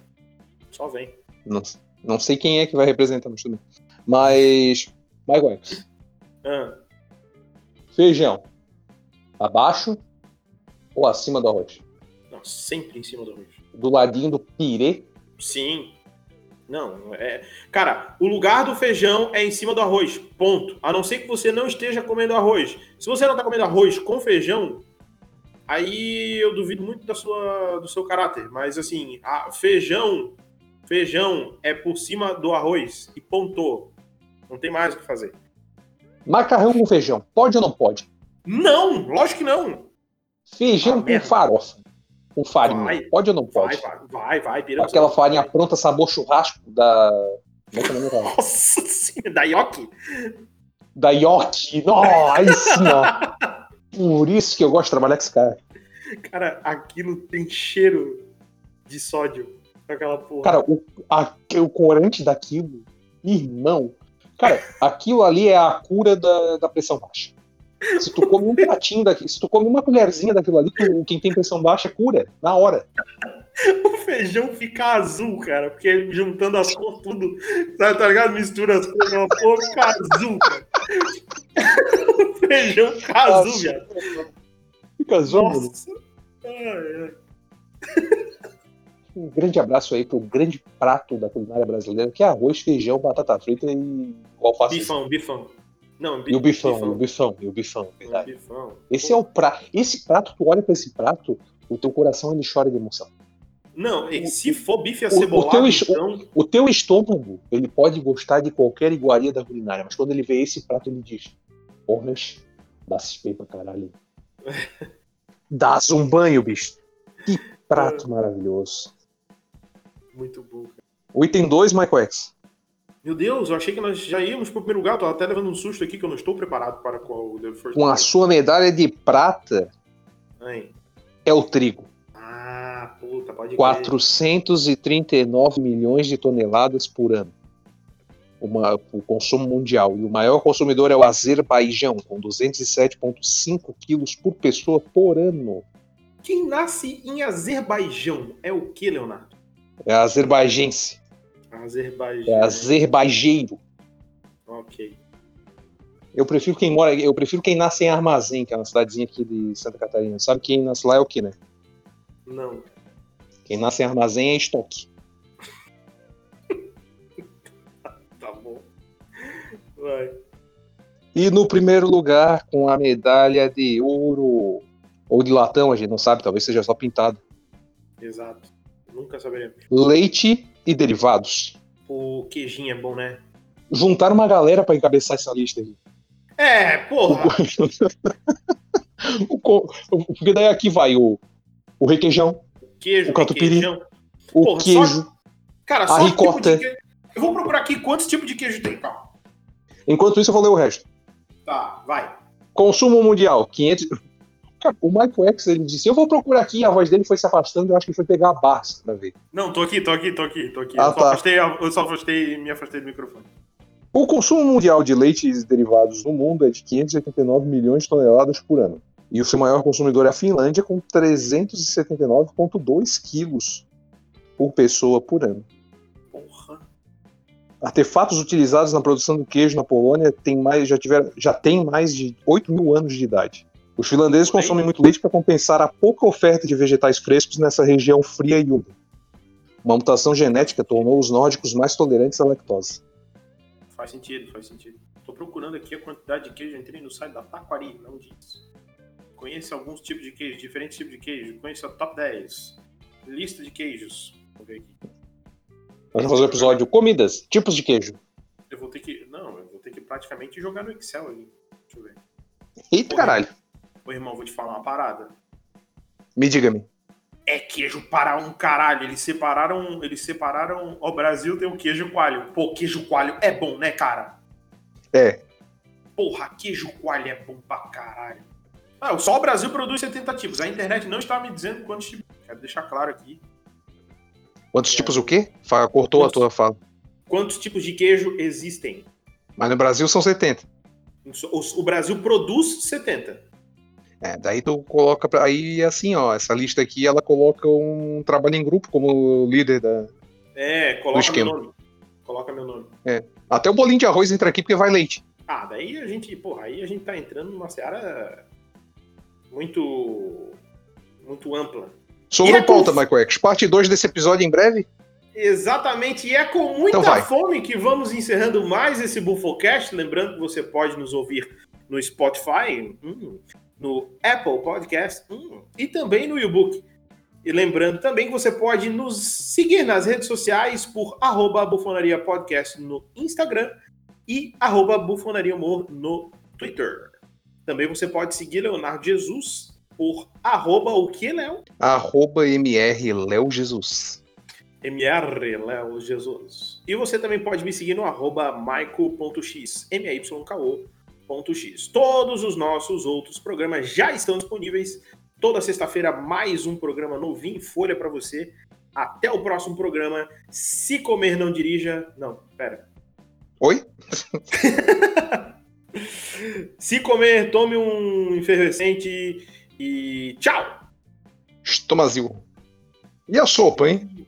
Só vem. Não, não sei quem é que vai representar no estudo. Mas. Michael X. Ah, Feijão. Abaixo ou acima do arroz? não, sempre em cima do arroz. Do ladinho do pirê. Sim. Não, é. Cara, o lugar do feijão é em cima do arroz. Ponto. A não ser que você não esteja comendo arroz. Se você não tá comendo arroz com feijão, aí eu duvido muito da sua, do seu caráter. Mas assim, feijão, feijão é por cima do arroz e ponto. Não tem mais o que fazer. Macarrão com feijão. Pode ou não pode? Não, lógico que não. Feijão Ah, com merda. farofa. Com farinha. Vai. Pode ou não Vai, pode? vai, vai, vai. Aquela farinha pronta, sabor churrasco da. É é? Nossa senhora, da Yoki. Da York. Nossa! Por isso que eu gosto de trabalhar com esse cara. Cara, aquilo tem cheiro de sódio. Aquela porra. Cara, o, a- o corante daquilo, irmão. Cara, (laughs) aquilo ali é a cura da, da pressão baixa. Se tu come um pratinho daqui, se tu come uma colherzinha daquilo ali, tu- quem tem pressão baixa cura, na hora. (laughs) o feijão fica azul, cara. Porque juntando as cores tudo. Tá, tá ligado? Mistura as cores, uma porra fica azul, cara. (laughs) o feijão fica azul, viado. Fica azul. Nossa. Ai, ai. Um grande abraço aí pro grande prato da culinária brasileira, que é arroz, feijão, batata frita e alface. Bifão, bifão. Não, E o bifão, e o bifão, e o bifão, verdade. bifão. Esse é o prato. Esse prato, tu olha pra esse prato, o teu coração ele chora de emoção. Não, se for bife o acebolado, teu es- então. O teu estômago, ele pode gostar de qualquer iguaria da culinária, mas quando ele vê esse prato, ele diz: Porras, dá suspeito pra caralho. (laughs) Dás um banho, bicho. Que prato maravilhoso. Muito bom, cara. O item 2, Michael X. Meu Deus, eu achei que nós já íamos pro primeiro lugar. Tô até levando um susto aqui que eu não estou preparado para qual o First Com a sua medalha de prata, é o trigo. Ah, puta, pode crer. 439 milhões de toneladas por ano. Uma- o consumo mundial. E o maior consumidor é o Azerbaijão, com 207,5 quilos por pessoa por ano. Quem nasce em Azerbaijão é o que, Leonardo? É azerbaijense. Azerbaijão. É azerbajeiro. Ok. Eu prefiro quem mora, eu prefiro quem nasce em Armazém, que é uma cidadezinha aqui de Santa Catarina. Sabe quem nasce lá é o que, né? Não. Quem nasce em Armazém é estoque. (laughs) Tá bom. Vai. E no primeiro lugar, com a medalha de ouro ou de latão, a gente não sabe, talvez seja só pintado. Exato. Nunca saberemos. Leite e derivados. O queijinho é bom, né? Juntaram uma galera pra encabeçar essa lista aqui. É, porra. (laughs) O co- Porque daí aqui vai o, o requeijão, Queijo, O catupiry. requeijão. o Porra, queijo. Cara, A só ricota. tipo de queijo. Eu vou procurar aqui quantos tipos de queijo tem. Calma. Enquanto isso, eu vou ler o resto. Tá, vai. Consumo mundial, 500... Cara, o Michael X, ele disse, eu vou procurar aqui, a voz dele foi se afastando, eu acho que foi pegar a Barça pra ver. Não, tô aqui, tô aqui, tô aqui, tô aqui. Ah, eu, só tá. afastei, eu só afastei, me afastei do microfone. O consumo mundial de leites derivados no mundo é de 589 milhões de toneladas por ano. E o seu maior consumidor é a Finlândia, com 379,2 quilos por pessoa por ano. Porra. Artefatos utilizados na produção do queijo na Polônia tem mais, já, tiveram, já tem mais de 8 mil anos de idade. Os finlandeses consomem muito leite para compensar a pouca oferta de vegetais frescos nessa região fria e úmida. Uma mutação genética tornou os nórdicos mais tolerantes à lactose. Faz sentido, faz sentido. Tô procurando aqui a quantidade de queijo. Entrei no site da Taquari, não diz. Conheça alguns tipos de queijo, diferentes tipos de queijo. Conheça a top 10. Lista de queijos. Vamos ver aqui. Nós vamos fazer um episódio comidas, tipos de queijo. Eu vou ter que. Não, eu vou ter que praticamente jogar no Excel ali. Deixa eu ver. Eita caralho, Ô, irmão, vou te falar uma parada. me diga-me. É queijo para um caralho. Eles separaram. Eles separaram. O Brasil tem o queijo coalho. Pô, queijo coalho é bom, né, cara? É, Porra, queijo coalho é bom pra caralho. Ah, só o Brasil produz 70 tipos. A internet não está me dizendo quantos tipos. Quero deixar claro aqui. Quantos é. tipos o quê? Cortou quantos, a tua fala. Quantos tipos de queijo existem? Mas no Brasil são 70. O, o Brasil produz 70. É, daí tu coloca. Aí assim, ó, essa lista aqui ela coloca um trabalho em grupo como líder da. É, coloca meu nome. Coloca meu nome. É. Até o bolinho de arroz entra aqui porque vai leite. Ah, daí a gente, porra, aí a gente tá entrando numa seara muito. muito ampla. Sobre é pauta, com... Michael X. Parte 2 desse episódio em breve? Exatamente, e é com muita então fome que vamos encerrando mais esse Bufocast. Lembrando que você pode nos ouvir no Spotify, hum, no Apple Podcast hum, e também no YouBook. E lembrando também que você pode nos seguir nas redes sociais por arroba Bufonaria Podcast no Instagram e arroba Bufonaria Humor no Twitter. Também você pode seguir Leonardo Jesus por arroba o que, Léo? Arroba MR Léo Jesus. MR Léo Jesus. E você também pode me seguir no arroba maico.x, M-A-Y-K-O X. Todos os nossos outros programas já estão disponíveis. Toda sexta-feira, mais um programa novinho em folha para você. Até o próximo programa. Se comer, não dirija. Não, pera. Oi? (laughs) Se comer, tome um efervescente e tchau! Estomazil. E a sopa, hein?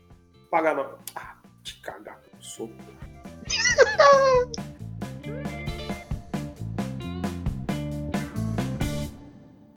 Paga não. Ah, te cagar com sopa. (laughs)